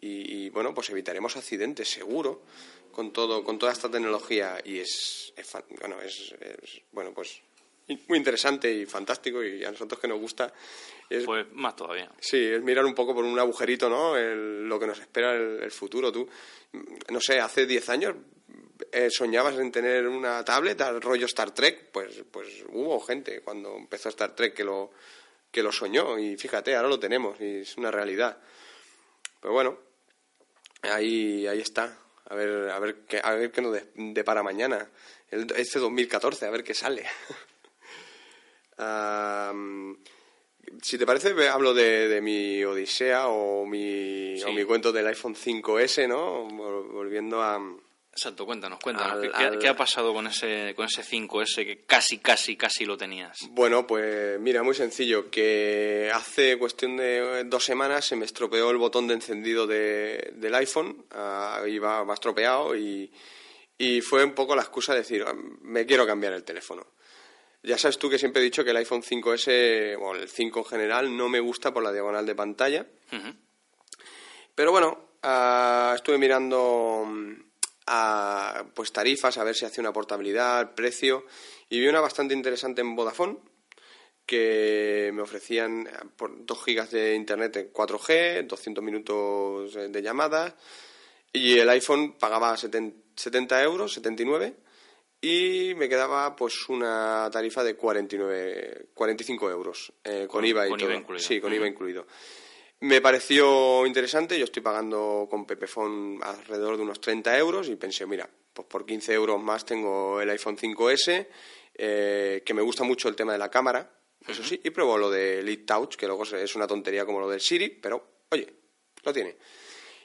Y, bueno, pues evitaremos accidentes, seguro, con todo, con toda esta tecnología. Y es, bueno, es, bueno, pues muy interesante y fantástico y a nosotros que nos gusta es, pues más todavía sí es mirar un poco por un agujerito no lo que nos espera el, el futuro tú no sé, hace 10 años eh, soñabas en tener una tablet al rollo Star Trek, pues, pues hubo gente cuando empezó Star Trek que lo, que lo soñó y fíjate, ahora lo tenemos y es una realidad. Pero bueno, ahí, ahí está. A ver, a ver qué, a ver qué nos depara mañana. este 2014, a ver qué sale. Si te parece, hablo de, mi odisea o mi, o mi cuento del iPhone 5S, ¿no? Volviendo a... Exacto, cuéntanos, cuéntanos. ¿Qué, ha pasado con ese, con ese 5S que casi, casi, casi lo tenías? Bueno, pues mira, muy sencillo, que hace cuestión de dos semanas se me estropeó el botón de encendido de, del iPhone, uh, iba, va estropeado y, y fue un poco la excusa de decir, me quiero cambiar el teléfono. Ya sabes tú que siempre he dicho que el iPhone 5S, o el 5 en general, no me gusta por la diagonal de pantalla. Pero bueno, ah, estuve mirando mm, a, pues tarifas, a ver si hace una portabilidad, precio, y vi una bastante interesante en Vodafone, que me ofrecían por 2 gigas de internet en 4G, 200 minutos de llamadas, y el iPhone pagaba 70 euros, 79 y me quedaba pues una tarifa de 49, 45 euros eh, con, IVA y todo. incluido. Sí, con IVA incluido. Me pareció interesante, yo estoy pagando con Pepefon alrededor de unos 30 euros y pensé, mira, pues por 15 euros más tengo el iPhone 5S, eh, que me gusta mucho el tema de la cámara, eso sí, y pruebo lo de Lead Touch, que luego es una tontería como lo del Siri, pero oye, lo tiene.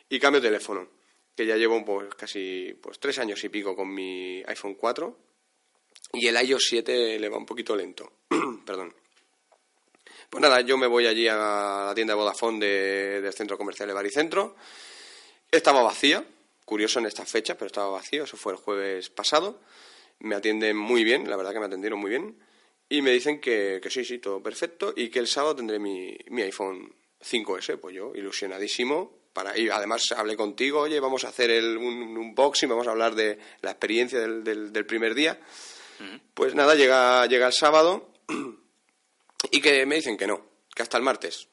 Y cambio teléfono que ya llevo pues casi pues tres años y pico con mi iPhone 4 y el iOS 7 le va un poquito lento. Perdón. Pues nada, yo me voy allí a la tienda de Vodafone del centro comercial de Baricentro. Estaba vacía, curioso en esta fecha, pero estaba vacío, eso fue el jueves pasado. Me atienden muy bien, la verdad que me atendieron muy bien. Y me dicen que, que sí, sí, todo perfecto y que el sábado tendré mi, mi iPhone 5S. Pues yo, ilusionadísimo, para y además hablé contigo, oye, vamos a hacer el, un, unboxing, vamos a hablar de la experiencia del, del, primer día. Pues nada, llega, llega el sábado y que me dicen que no, que hasta el martes.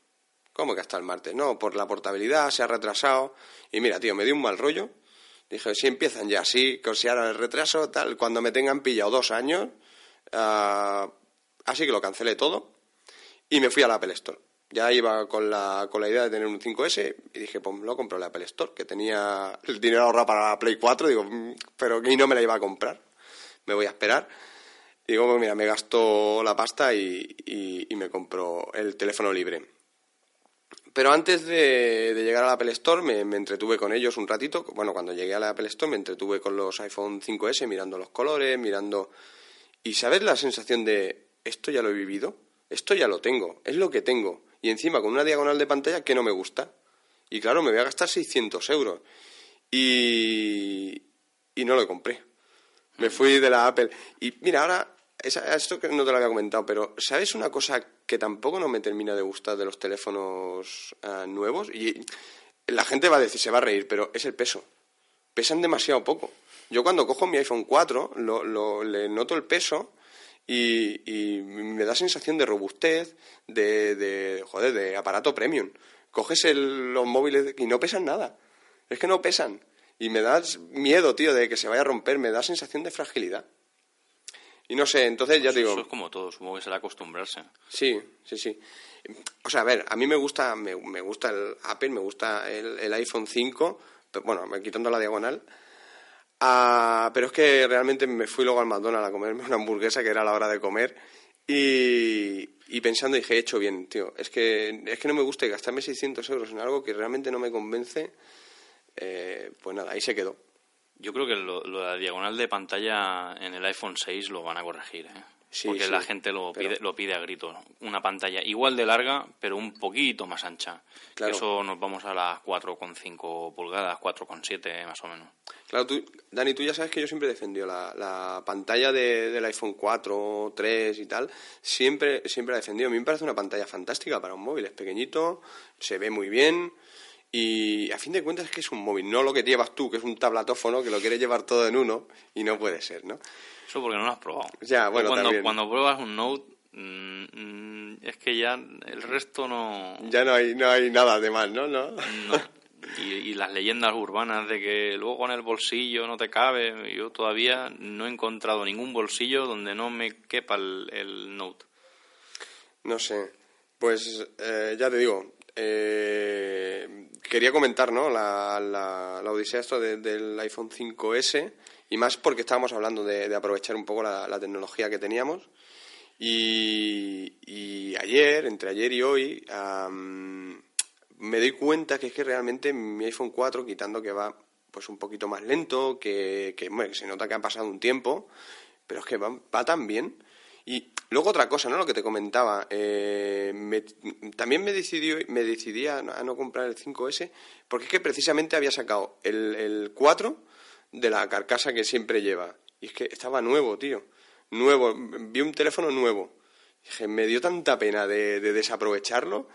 ¿Cómo que hasta el martes? No, por la portabilidad se ha retrasado. Y mira, tío, me dio un mal rollo. Dije, si empiezan ya así, que si ahora el retraso, tal, cuando me tengan pillado dos años. Uh, así que lo cancelé todo y me fui al Apple Store ya iba con la, con la idea de tener un 5S y dije, pues lo compro en la Apple Store, que tenía el dinero ahorrado para la Play 4, digo, mm, pero y no me la iba a comprar, me voy a esperar. digo, pues mira, me gasto la pasta y, y, me compro el teléfono libre. Pero antes de, llegar a la Apple Store me, me, entretuve con ellos un ratito. Bueno, cuando llegué a la Apple Store me entretuve con los iPhone 5S mirando los colores, mirando... ¿Y sabes la sensación de esto ya lo he vivido, esto ya lo tengo, es lo que tengo. Y encima con una diagonal de pantalla que no me gusta. Y claro, me voy a gastar 600 euros. Y, y no lo compré. Me fui de la Apple. Y mira, ahora, esto que no te lo había comentado, pero ¿sabes una cosa que tampoco no me termina de gustar de los teléfonos ah, nuevos? Y la gente va a decir, se va a reír, pero es el peso. Pesan demasiado poco. Yo cuando cojo mi iPhone 4, lo, le noto el peso y, me da sensación de robustez, de, de, joder, de aparato premium. Coges los móviles y no pesan nada. Es que no pesan. Y me da miedo, tío, de que se vaya a romper, me da sensación de fragilidad. Y no sé, entonces ya digo... Eso es como todo, supongo que será acostumbrarse. Sí, sí, sí. O sea, a ver, a mí me gusta, me, gusta el Apple, me gusta el, iPhone 5, bueno, quitando la diagonal. Ah, pero es que realmente me fui luego al McDonald's a comerme una hamburguesa que era la hora de comer y, pensando dije, he hecho bien, tío. Es que, es que no me gusta gastarme 600 euros en algo que realmente no me convence eh, pues nada, ahí se quedó. Yo creo que lo, de la diagonal de pantalla en el iPhone 6 lo van a corregir, ¿eh? Porque la gente lo pide, lo pide a grito. Una pantalla igual de larga, pero un poquito más ancha. Eso nos vamos a las 4,5 pulgadas, 4,7 más o menos. Claro, tú, Dani, tú ya sabes que yo siempre he defendido la, la pantalla de, del iPhone 4, 3 y tal. Siempre, siempre la he defendido. A mí me parece una pantalla fantástica para un móvil. Es pequeñito, se ve muy bien. Y a fin de cuentas es que es un móvil, no lo que llevas tú, que es un tablatófono, que lo quieres llevar todo en uno y no puede ser, ¿no? Eso porque no lo has probado. Ya, bueno, cuando, cuando pruebas un Note, mm, mm, es que ya el resto no... Ya no hay, no hay nada de más, ¿no? No. Y, las leyendas urbanas de que luego en el bolsillo no te cabe, yo todavía no he encontrado ningún bolsillo donde no me quepa el, Note. No sé, pues eh, ya te digo, eh, quería comentar ¿no? la, la, odisea esto del iPhone 5S y más porque estábamos hablando de, aprovechar un poco la, tecnología que teníamos. Y, ayer, entre ayer y hoy, me doy cuenta que es que realmente mi iPhone 4, quitando que va pues un poquito más lento, que, que se nota que ha pasado un tiempo, pero es que va, va tan bien y luego otra cosa, ¿no? Lo que te comentaba, eh, también me decidí, me decidí a, no comprar el 5S porque es que precisamente había sacado el, el 4 de la carcasa que siempre lleva. Y es que estaba nuevo, tío. Nuevo. Vi un teléfono nuevo. Dije, me dio tanta pena de, desaprovecharlo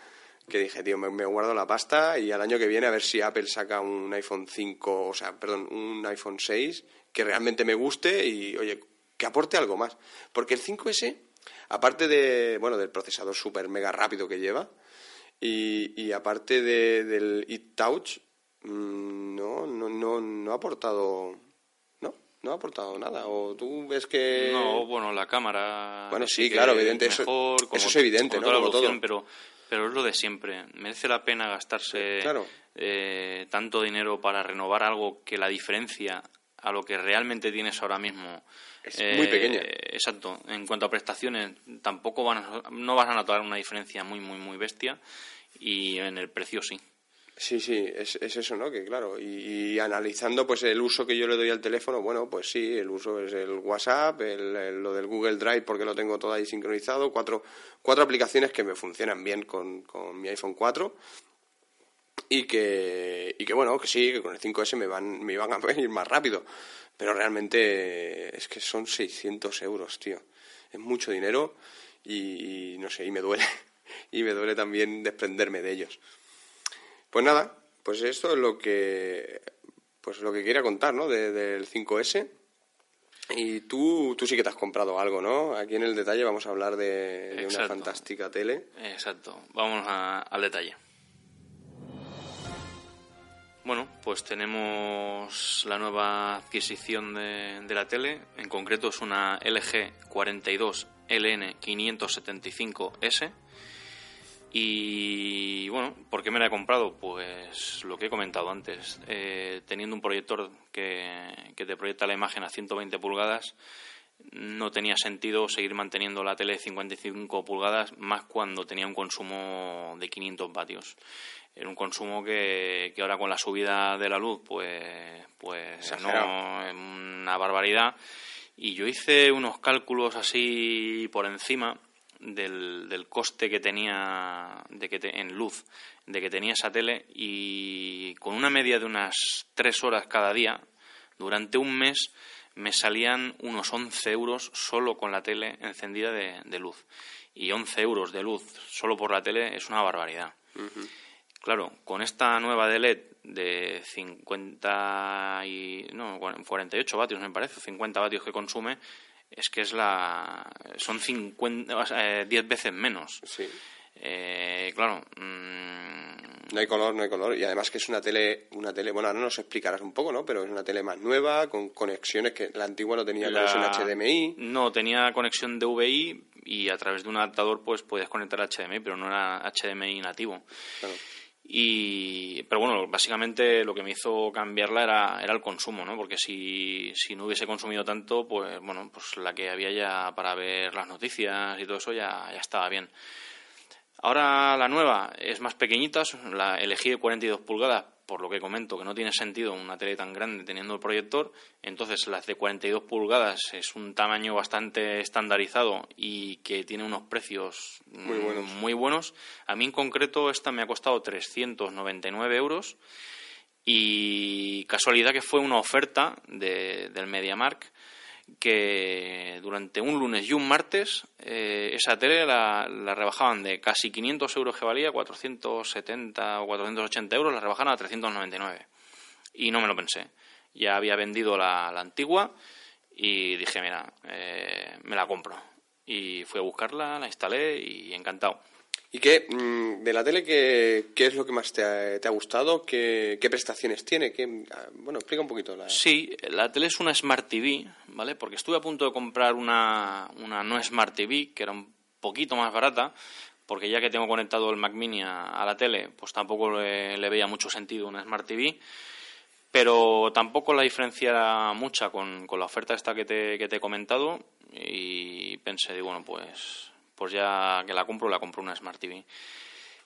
que dije, tío, me, me, guardo la pasta y al año que viene a ver si Apple saca un iPhone 5, o sea, perdón, un iPhone 6 que realmente me guste y, oye, que aporte algo más. Porque el 5S, aparte de, bueno, del procesador super mega rápido que lleva, y, aparte de, del e-touch, mm, no, no, no, no ha aportado no, no ha aportado nada. ¿O tú ves que.? No, bueno, la cámara. Bueno, sí, claro, evidente. eso, eso, es evidente, ¿no? Pero, pero es lo de siempre. Merece la pena gastarse eh, tanto dinero para renovar algo que la diferencia a lo que realmente tienes ahora mismo es muy pequeña. Eh, exacto. En cuanto a prestaciones, tampoco van no vas a notar una diferencia muy, muy, muy bestia. Y en el precio sí. Sí, sí, es, es eso, ¿no? Que claro, y, analizando pues el uso que yo le doy al teléfono, bueno, pues sí, el uso es el WhatsApp, el, lo del Google Drive porque lo tengo todo ahí sincronizado, cuatro, cuatro aplicaciones que me funcionan bien con, con mi iPhone 4 y que, y que bueno, que sí, que con el 5S me van, me iban a venir más rápido. Pero realmente es que son 600 euros, tío. Es mucho dinero y, no sé, y me duele. y me duele también desprenderme de ellos. Pues nada, pues esto es lo que, pues lo que quería contar, ¿no? del 5S. Y tú, tú sí que te has comprado algo, ¿no? Aquí en el detalle vamos a hablar de, una fantástica tele. Exacto, vamos al detalle. Bueno, pues tenemos la nueva adquisición de, la tele. En concreto es una LG 42 LN 575S. Y bueno, ¿por qué me la he comprado? Pues lo que he comentado antes. Eh, teniendo un proyector que te proyecta la imagen a 120 pulgadas, no tenía sentido seguir manteniendo la tele de 55 pulgadas, más cuando tenía un consumo de 500 vatios en un consumo que, que ahora con la subida de la luz pues pues no es una barbaridad Y yo hice unos cálculos así por encima del, del coste que tenía de que en luz de que tenía esa tele y con una media de unas tres horas cada día durante un mes me salían unos 11 euros solo con la tele encendida de, luz. Y 11 euros de luz solo por la tele es una barbaridad. Claro, con esta nueva de LED de 50 y, no, 48 vatios me parece, 50 vatios que consume, es que es la son 50, 10 veces menos. Sí. Eh, claro. Mm, no hay color, no hay color. Y además que es una tele, una tele, bueno, ahora nos explicarás un poco, ¿no? Pero es una tele más nueva, con conexiones que la antigua no tenía conexión HDMI. No, tenía conexión DVI y a través de un adaptador pues podías conectar HDMI, pero no era HDMI nativo. Claro. Y, pero bueno, básicamente lo que me hizo cambiarla era, era el consumo, ¿no? Porque si, si no hubiese consumido tanto, pues bueno, pues la que había ya para ver las noticias y todo eso ya, ya estaba bien. Ahora la nueva es más pequeñita, la elegí de 42 pulgadas, por lo que comento que no tiene sentido una tele tan grande teniendo el proyector. Entonces las de 42 pulgadas es un tamaño bastante estandarizado y que tiene unos precios muy buenos. Muy buenos. A mí en concreto esta me ha costado 399 euros y casualidad que fue una oferta de, del MediaMark que durante un lunes y un martes eh, esa tele la, rebajaban de casi 500 euros que valía, 470 o 480 euros, la rebajaron a 399. Y no me lo pensé. Ya había vendido la, antigua y dije, mira, eh, me la compro. Y fui a buscarla, la instalé y encantado. ¿Y qué, mm, de la tele, qué, qué es lo que más te ha, gustado? ¿Qué, ¿Qué, prestaciones tiene? ¿Qué, ah, bueno, explica un poquito. La... Sí, la tele es una Smart TV, ¿vale? Porque estuve a punto de comprar una, una no Smart TV, que era un poquito más barata, porque ya que tengo conectado el Mac Mini a, la tele, pues tampoco le, le, veía mucho sentido una Smart TV. Pero tampoco la diferencia era mucha con, con la oferta esta que te, que te he comentado y pensé, digo, bueno, pues pues ya que la compro, la compro una Smart TV.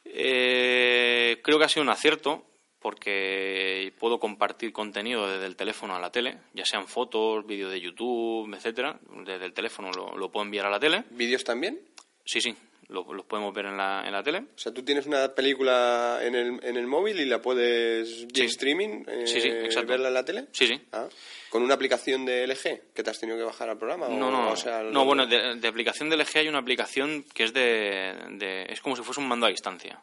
Eh, creo que ha sido un acierto porque puedo compartir contenido desde el teléfono a la tele, ya sean fotos, vídeos de YouTube, etcétera. Desde el teléfono lo puedo enviar a la tele. ¿Vídeos también? Sí, sí los podemos ver en la, en la tele. O sea, tú tienes una película en el, en el móvil y la puedes vía streaming eh, verla en la tele. Sí, sí. Ah, ¿Con una aplicación de LG que te has tenido que bajar al programa? No, no, no, bueno, de, aplicación de LG hay una aplicación que es de, es como si fuese un mando a distancia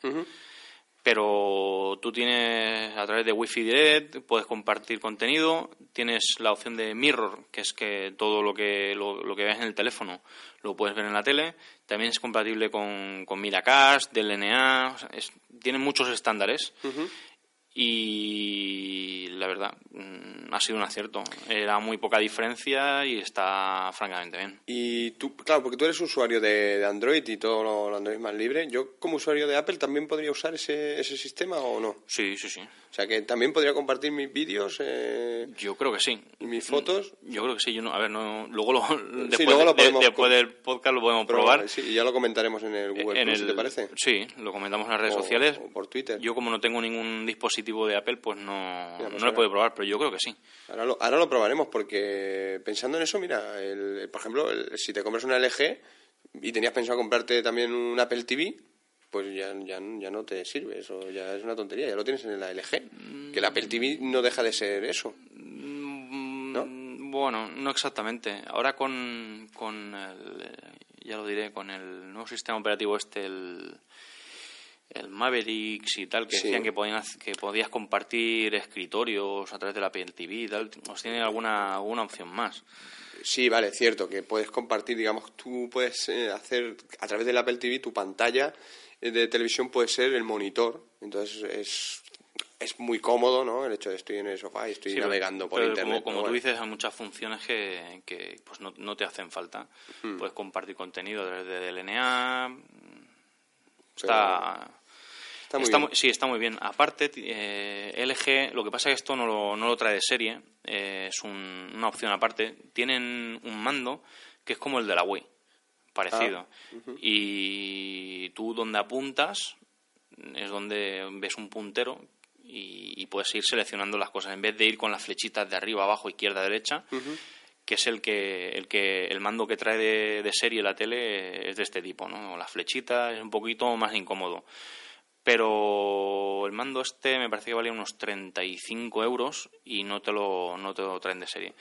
pero tú tienes a través de Wi-Fi Direct puedes compartir contenido, tienes la opción de mirror, que es que todo lo que lo, que ves en el teléfono lo puedes ver en la tele, también es compatible con, con Miracast, DLNA, tiene muchos estándares y la verdad mm, ha sido un acierto. Era muy poca diferencia y está francamente bien. Y tú, claro, porque tú eres usuario de, Android y todo lo, Android más libre. ¿Yo como usuario de Apple también podría usar ese, ese sistema o no? Sí, sí, sí. O sea, que también podría compartir mis vídeos. Eh, yo creo que sí. ¿Y mis fotos? Yo creo que sí. Yo no, a ver, no, luego, lo, después, después del podcast lo podemos probar. Sí, y ya lo comentaremos en el Google Plus, ¿te parece? Sí, lo comentamos en las redes sociales. O por Twitter. Yo, como no tengo ningún dispositivo de Apple, pues no, pues no lo puedo probar, pero yo creo que sí. Ahora lo, ahora lo probaremos, porque pensando en eso, mira, el, por ejemplo, si te compras una LG y tenías pensado comprarte también un Apple TV pues ya, ya, ya no te sirve, eso ya es una tontería, ya lo tienes en la LG. Que la Apple TV no deja de ser eso. ¿No? Bueno, no exactamente. Ahora con, con el, ya lo diré, con el nuevo sistema operativo este, el, el Mavericks y tal, que decían que, podían, que podías compartir escritorios a través de la Apple TV y tal, ¿os tiene alguna, alguna opción más? Sí, vale, cierto, que puedes compartir, digamos, tú puedes eh, hacer a través del Apple TV tu pantalla de televisión puede ser el monitor. Entonces es, es muy cómodo, ¿no? El hecho de estoy en el sofá y estoy navegando por internet. Como, tú dices, hay muchas funciones que, que pues no, no, te hacen falta. Hmm. Puedes compartir contenido desde DLNA. Está. Está muy sí, está muy bien. Aparte, eh, LG, lo que pasa es que esto no lo, no lo trae de serie, eh, es una opción aparte. Tienen un mando que es como el de la Wii parecido. Ah, y tú donde apuntas es donde ves un puntero y, puedes ir seleccionando las cosas. En vez de ir con las flechitas de arriba, abajo, izquierda, derecha, que es el que el que el mando que trae de, de serie la tele es de este tipo, ¿no? La flechita es un poquito más incómodo. Pero el mando este me parece que valía unos 35 euros y no te lo, no te lo traen de serie.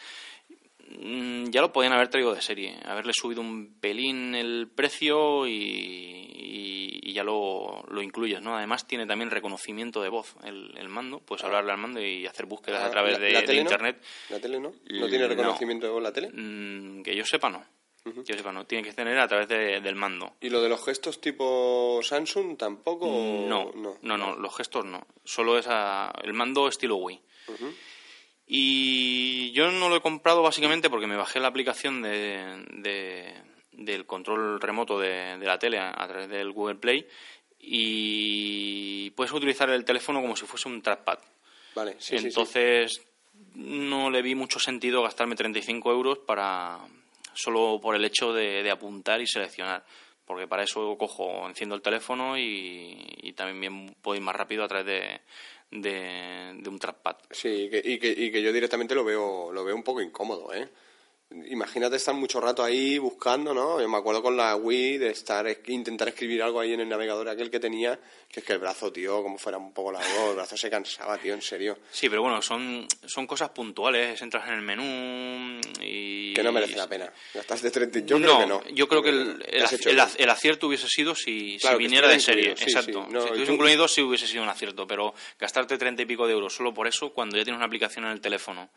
Mm, ya lo podían haber traído de serie, haberle subido un pelín el precio y, y ya lo, lo, incluyes, ¿no? Además tiene también reconocimiento de voz el, el mando, puedes hablarle al mando y hacer búsquedas Ah, a través ¿la- de, la de tele no? internet. ¿La tele no? ¿No tiene No. reconocimiento de voz la tele? Mm, que yo sepa no, sepa no, tiene que tener a través de- del mando. ¿Y lo de los gestos tipo Samsung tampoco? o- No, no, no, los gestos no. Solo es a- el mando estilo Wii. Y yo no lo he comprado básicamente porque me bajé la aplicación de, de- del control remoto de, de la tele a, a través del Google Play y puedes utilizar el teléfono como si fuese un trackpad. Vale, sí, sí, sí. Entonces no le vi mucho sentido gastarme 35 euros para solo por el hecho de, de apuntar y seleccionar. Porque para eso cojo, enciendo el teléfono y, y también puedo ir más rápido a través de, de, de un trackpad. Sí, y que, y, que, y que yo directamente lo veo, lo veo un poco incómodo, ¿eh? Imagínate estar mucho rato ahí buscando, ¿no? Yo me acuerdo con la Wii de estar intentar escribir algo ahí en el navegador aquel que tenía, que es que el brazo, tío, como fuera un poco largo, el brazo se cansaba, tío, en serio. Sí, pero bueno, son, son cosas puntuales. Entras en el menú y... Que no merece la pena. Gastaste 30... Yo no, creo que no. yo creo que el, el, acierto hubiese sido si, Claro, si que viniera de serie. incluido, sí, Exacto. sí. No, si estuviese incluido sí hubiese sido un acierto, pero gastarte treinta y pico de euros solo por eso, cuando ya tienes una aplicación en el teléfono,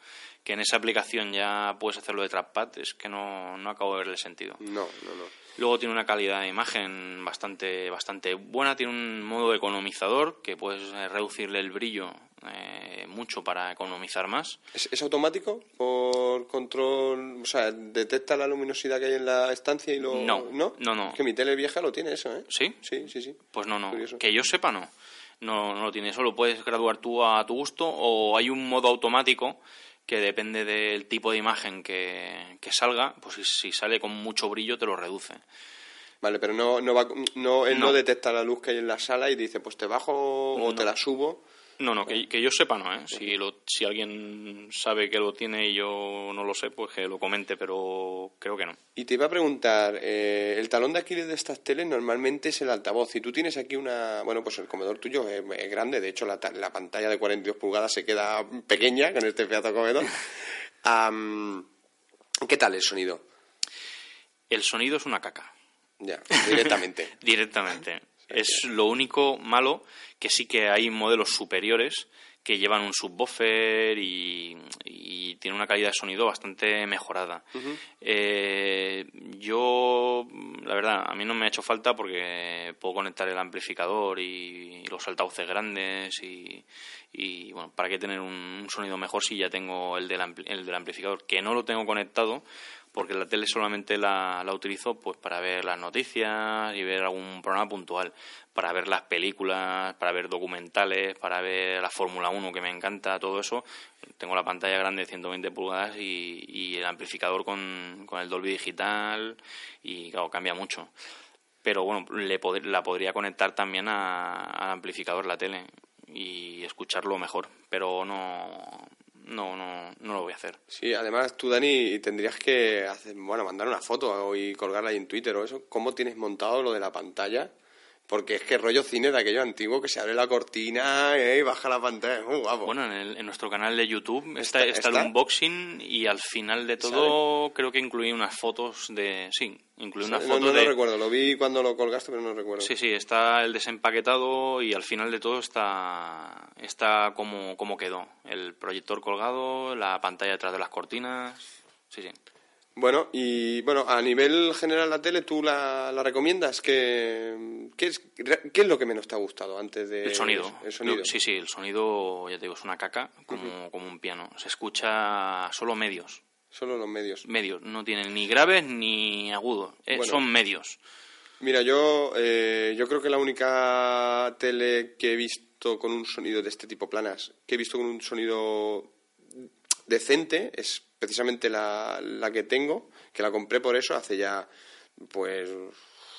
que en esa aplicación ya puedes hacerlo de trackpad, es que no, no acabo de verle sentido. No, no, no. Luego tiene una calidad de imagen bastante, bastante buena, tiene un modo economizador que puedes eh, reducirle el brillo eh, mucho para economizar más. ¿Es, es automático por control? O sea, ¿detecta la luminosidad que hay en la estancia y lo...? No, ¿No? no, no. Que mi tele vieja lo tiene eso, ¿eh? ¿Sí? Sí, sí, sí. Pues no, no. Curioso. Que yo sepa, no. No, no lo tiene. Eso lo puedes graduar tú a tu gusto o hay un modo automático que depende del tipo de imagen que, que salga. Pues si, si sale con mucho brillo te lo reduce. Vale, pero no, no, va, no, él no. No. detecta la luz que hay en la sala y dice, pues te bajo o te la subo. No, no, que, que yo sepa no, ¿eh? Si, lo, si alguien sabe que lo tiene y yo no lo sé, pues que lo comente, pero creo que no. Y te iba a preguntar, eh, el talón de Aquiles de estas teles normalmente es el altavoz. Y tú tienes aquí una... Bueno, pues el comedor tuyo es, es grande. De hecho, la, la pantalla de 42 pulgadas se queda pequeña con este pedazo de comedor. ¿Qué tal el sonido? El sonido es una caca. Ya, directamente. Directamente. Es lo único malo que sí que hay modelos superiores que llevan un subwoofer y, y tiene una calidad de sonido bastante mejorada. Eh, yo, la verdad, a mí no me ha hecho falta porque puedo conectar el amplificador y, los altavoces grandes y, y, bueno, ¿para qué tener un, un sonido mejor si ya tengo el del, ampli- el del amplificador? Que no lo tengo conectado porque la tele solamente la, la utilizo pues para ver las noticias y ver algún programa puntual, para ver las películas, para ver documentales, para ver la Fórmula 1 que me encanta, todo eso. Tengo la pantalla grande de 120 pulgadas y, y el amplificador con, con el Dolby Digital y claro, cambia mucho. Pero bueno, le la podría conectar también a- al amplificador la tele y escucharlo mejor, pero no, no, no, no lo voy a hacer. Sí, además tú, Dani, tendrías que hacer, bueno, mandar una foto y colgarla ahí en Twitter o eso. ¿Cómo tienes montado lo de la pantalla? Porque es que rollo cine de aquello antiguo que se abre la cortina eh, y baja la pantalla. Guapo. Bueno, en, el- en nuestro canal de YouTube ¿Está- está, está, está? el unboxing y al final de todo creo que incluí unas fotos de... Sí, incluí unas no, fotos no de... lo recuerdo, lo vi cuando lo colgaste, pero no recuerdo. Sí, sí, está el desempaquetado y al final de todo está, está como, como quedó. El proyector colgado, la pantalla detrás de las cortinas... Sí, sí. Bueno, y bueno, a nivel general la tele, ¿tú la, la recomiendas? ¿Qué, qué, es, ¿Qué es lo que menos te ha gustado antes de...? El sonido. El sonido. Sí, sí, el sonido, ya te digo, es una caca, como, como un piano. Se escucha solo medios. Solo los medios. Medios. No tienen ni graves ni agudos. Eh, Bueno. Son medios. Mira, yo, eh, yo creo que la única tele que he visto con un sonido de este tipo, planas, que he visto con un sonido decente, es precisamente la, la que tengo, que la compré por eso hace ya, pues,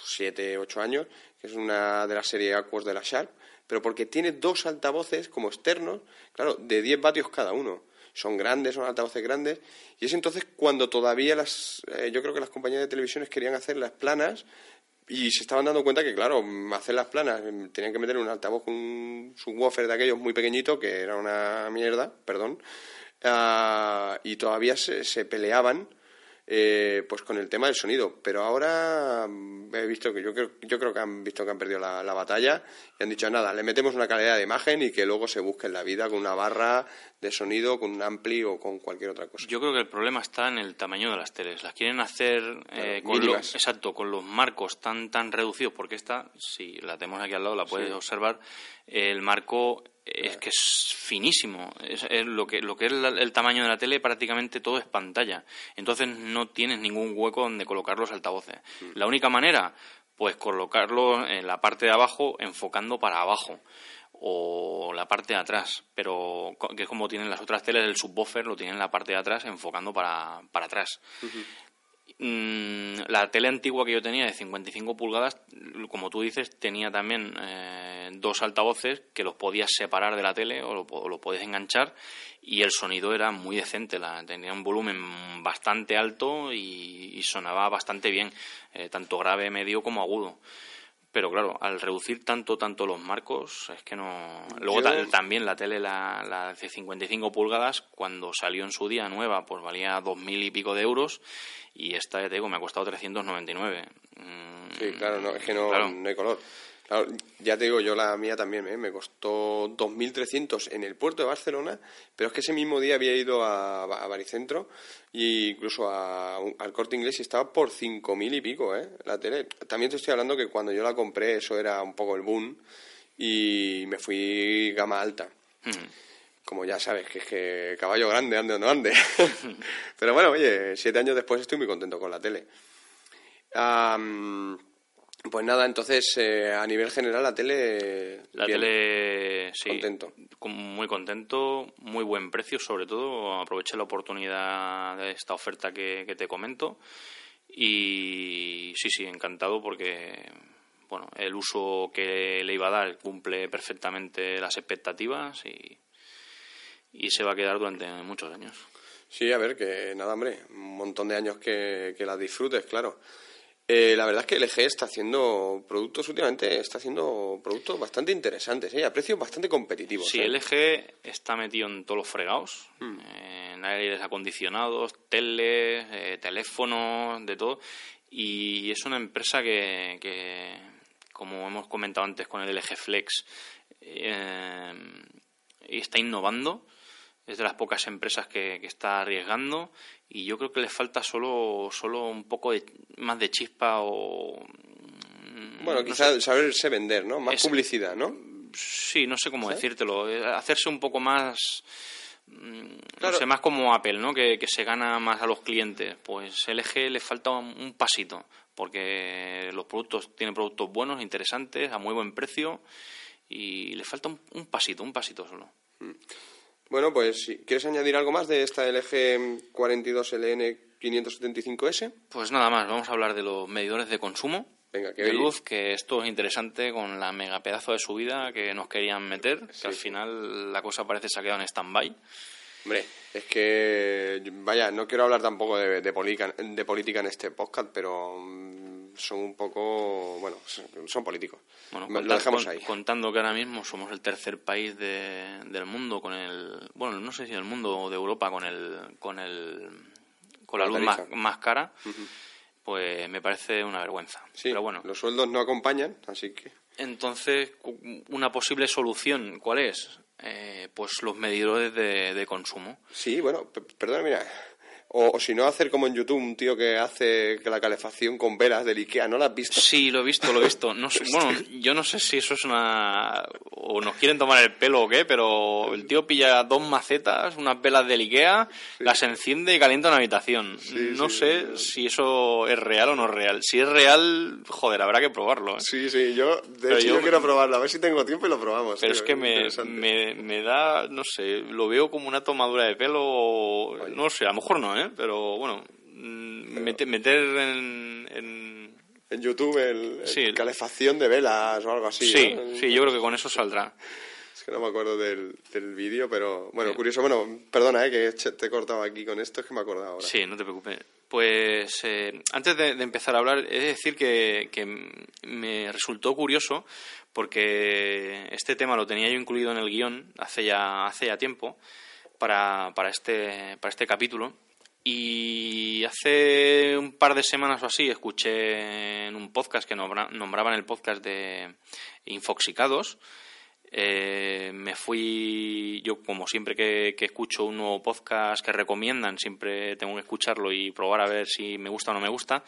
siete, ocho años, que es una de la serie Aquos de la Sharp, pero porque tiene dos altavoces como externos, claro, de 10 vatios cada uno. son grandes, son altavoces grandes, y es entonces cuando todavía las, eh, yo creo que las compañías de televisiones querían hacer las planas y se estaban dando cuenta que, claro, hacer las planas em, tenían que meter un altavoz con un subwoofer de aquellos muy pequeñito, que era una mierda, perdón, ah, y todavía se, se peleaban eh, pues con el tema del sonido. Pero ahora mm, he visto que yo creo, yo creo que han visto que han perdido la, batalla y han dicho nada, le metemos una calidad de imagen y que luego se busque en la vida con una barra de sonido, con un ampli o con cualquier otra cosa. Yo creo que el problema está en el tamaño de las teles. Las quieren hacer eh, con los, exacto, con los marcos tan tan reducidos, porque esta, si la tenemos aquí al lado, la puedes observar, el marco es que es finísimo. Es, lo que, lo que es el tamaño de la tele, prácticamente todo es pantalla. Entonces no tienes ningún hueco donde colocar los altavoces. Mm. La única manera, pues colocarlo en la parte de abajo enfocando para abajo o la parte de atrás, pero que es como tienen las otras teles, el subwoofer lo tienen en la parte de atrás enfocando para, para atrás. La tele antigua que yo tenía de 55 pulgadas, como tú dices, tenía también eh, dos altavoces que los podías separar de la tele o lo, lo podías enganchar y el sonido era muy decente, la, tenía un volumen bastante alto y, sonaba bastante bien, eh, tanto grave, medio como agudo pero claro, al reducir tanto, tanto los marcos, es que no... Luego también la tele, la, la, de 55 pulgadas, cuando salió en su día nueva, pues valía dos mil y pico de euros y esta, ya te digo, me ha costado 399. Mm, sí, claro, no, es que no, no hay color. Ya te digo, yo la mía también ¿eh? me costó 2.300 en el puerto de Barcelona, pero es que ese mismo día había ido a, a Baricentro e incluso al corte inglés y estaba por 5.000 y pico ¿eh? la tele. También te estoy hablando que cuando yo la compré eso era un poco el boom y me fui gama alta. Mm como ya sabes, que es que caballo grande, ande o no ande. Pero bueno, oye, siete años después estoy muy contento con la tele. Pues nada, entonces eh, a nivel general la tele. La tele, sí. Contento. Muy contento, muy buen precio, sobre todo. Aproveché la oportunidad de esta oferta que, que te comento. Y sí, sí, encantado porque bueno, el uso que le iba a dar cumple perfectamente las expectativas y y se va a quedar durante muchos años. Sí, a ver, que nada, hombre, un montón de años que, que la disfrutes, claro. Eh, la verdad es que LG está haciendo productos últimamente, está haciendo productos bastante interesantes, ¿eh? a precios bastante competitivos. Sí, ¿eh? LG está metido en todos los fregados, hmm. en aires acondicionados, teles, eh, teléfonos, de todo. Y es una empresa que, que como hemos comentado antes con el LG Flex, está innovando es de las pocas empresas que, está arriesgando y yo creo que le falta solo, solo un poco más de chispa o... Mm, bueno, quizás saberse vender, ¿no? Más publicidad, ¿no? Sí, no sé cómo decírtelo. Eh, hacerse un poco más... Mm, no sé, más como Apple, ¿no? Que, que, se gana más a los clientes. Pues LG le falta un, pasito, porque los productos tienen productos buenos, interesantes, a muy buen precio, y le falta un, pasito, un pasito solo. Mm. Bueno, pues ¿quieres añadir algo más de esta LG 42LN 575S? Pues nada más, vamos a hablar de los medidores de consumo Venga, de luz, que esto es interesante con la mega pedazo de subida que nos querían meter, que al final la cosa parece se ha quedado en stand-by. Hombre, es que, vaya, no quiero hablar tampoco de, de, política en este podcast, pero son un poco, bueno, son, políticos. Bueno, lo dejamos ahí. Contando que ahora mismo somos el tercer país del mundo con el, bueno, no sé si el mundo o de Europa con el, con el, con la, luz más, cara, pues me parece una vergüenza. Sí, Pero bueno. Los sueldos no acompañan, así que. Entonces, una posible solución, ¿cuál es? Eh, pues los medidores de, de consumo. Sí, bueno, perdón, mira, o, si no, hacer como en YouTube un tío que hace la calefacción con velas del Ikea. ¿No la has visto? Sí, lo he visto, lo he visto. No bueno, yo no sé si eso es una... o nos quieren tomar el pelo o qué, pero el tío pilla dos macetas, unas velas del Ikea, las enciende y calienta una habitación. no sé si eso es real o no es real. Si es real, joder, habrá que probarlo. ¿eh? Sí, sí, yo de hecho yo, quiero probarlo. A ver si tengo tiempo y lo probamos. Pero es que me, me, da, no sé, lo veo como una tomadura de pelo, no sé, a lo mejor no, ¿eh? Pero bueno, mm, meter, en, en... YouTube el, calefacción de velas o algo así. Sí, sí, yo creo que con eso saldrá. Es que no me acuerdo del, del vídeo, pero bueno, curioso. Bueno, perdona, eh, que te he cortado aquí con esto, es que me he acordado ahora. Sí, no te preocupes. Pues eh, antes de, empezar a hablar, he de decir que, que me resultó curioso porque este tema lo tenía yo incluido en el guion hace ya, hace ya tiempo para, para, este, para este capítulo. Y hace un par de semanas o así escuché en un podcast que nombraban el podcast de Infoxicados. Eh, me fui, yo como siempre que, escucho un nuevo podcast que recomiendan, siempre tengo que escucharlo y probar a ver si me gusta o no me gusta,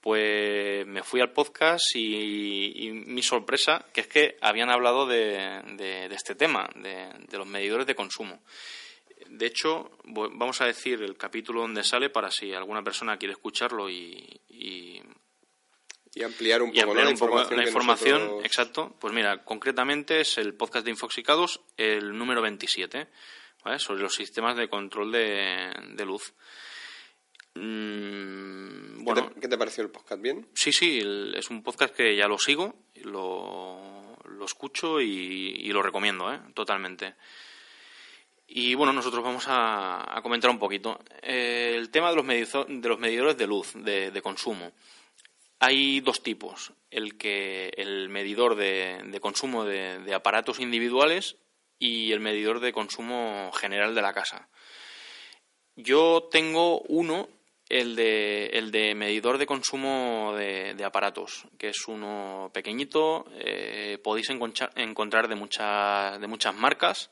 pues me fui al podcast y, mi sorpresa, que es que habían hablado de, de este tema, de los medidores de consumo. De hecho, vamos a decir el capítulo donde sale para si alguna persona quiere escucharlo y, y, ampliar un poco, la, información. exacto. Pues mira, concretamente es el podcast de Infoxicados, el número 27, sobre los sistemas de control de, luz. Mm, bueno, ¿Qué te, pareció el podcast? ¿Bien? Sí, sí, es un podcast que ya lo sigo, lo, lo escucho y, y lo recomiendo, ¿eh? totalmente. Y bueno, nosotros vamos a, comentar un poquito. Eh, el tema de los, medidores de luz, de, consumo. Hay dos tipos. El, que, el medidor de, consumo de, aparatos individuales y el medidor de consumo general de la casa. Yo tengo uno, el de, el de medidor de consumo de, aparatos, que es uno pequeñito, eh, podéis encontrar, encontrar de, muchas de muchas marcas.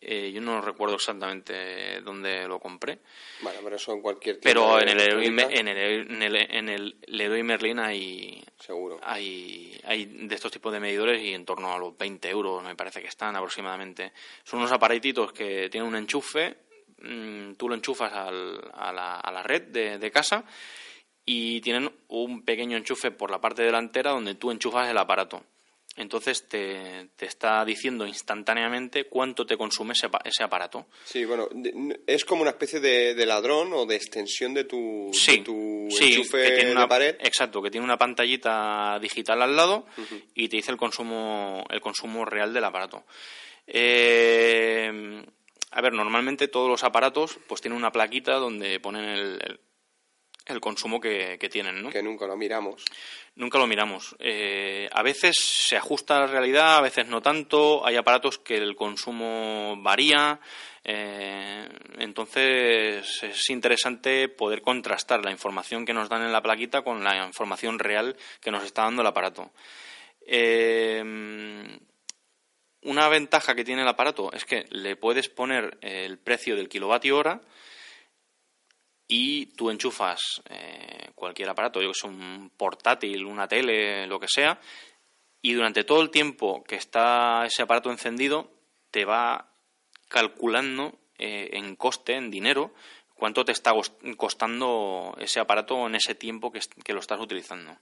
Eh, yo no recuerdo exactamente dónde lo compré. Bueno, pero eso en cualquier Pero en el, Leroy, en, el, en, el, Leroy Merlin hay, Seguro. hay, hay de estos tipos de medidores y en torno a los 20 euros me parece que están aproximadamente. Son unos aparatitos que tienen un enchufe, mm, tú lo enchufas al, a, la, a la red de, de casa y tienen un pequeño enchufe por la parte delantera donde tú enchufas el aparato entonces te, te, está diciendo instantáneamente cuánto te consume ese, ese, aparato. Sí, bueno, es como una especie de, ladrón o de extensión de tu, tu enchufe que tiene una, pared. Exacto, que tiene una pantallita digital al lado y te dice el consumo, el consumo real del aparato. Eh, a ver, normalmente todos los aparatos pues tienen una plaquita donde ponen el, el consumo que, tienen, ¿no? Que nunca lo miramos. Nunca lo miramos. Eh, a veces se ajusta a la realidad, a veces no tanto. Hay aparatos que el consumo varía. Eh, entonces es interesante poder contrastar la información que nos dan en la plaquita con la información real que nos está dando el aparato. Eh, una ventaja que tiene el aparato es que le puedes poner el precio del kilovatio hora y tú enchufas eh, cualquier aparato, yo que sé, un portátil, una tele, lo que sea, y durante todo el tiempo que está ese aparato encendido, te va calculando eh, en coste, en dinero, cuánto te está costando ese aparato en ese tiempo que lo estás utilizando.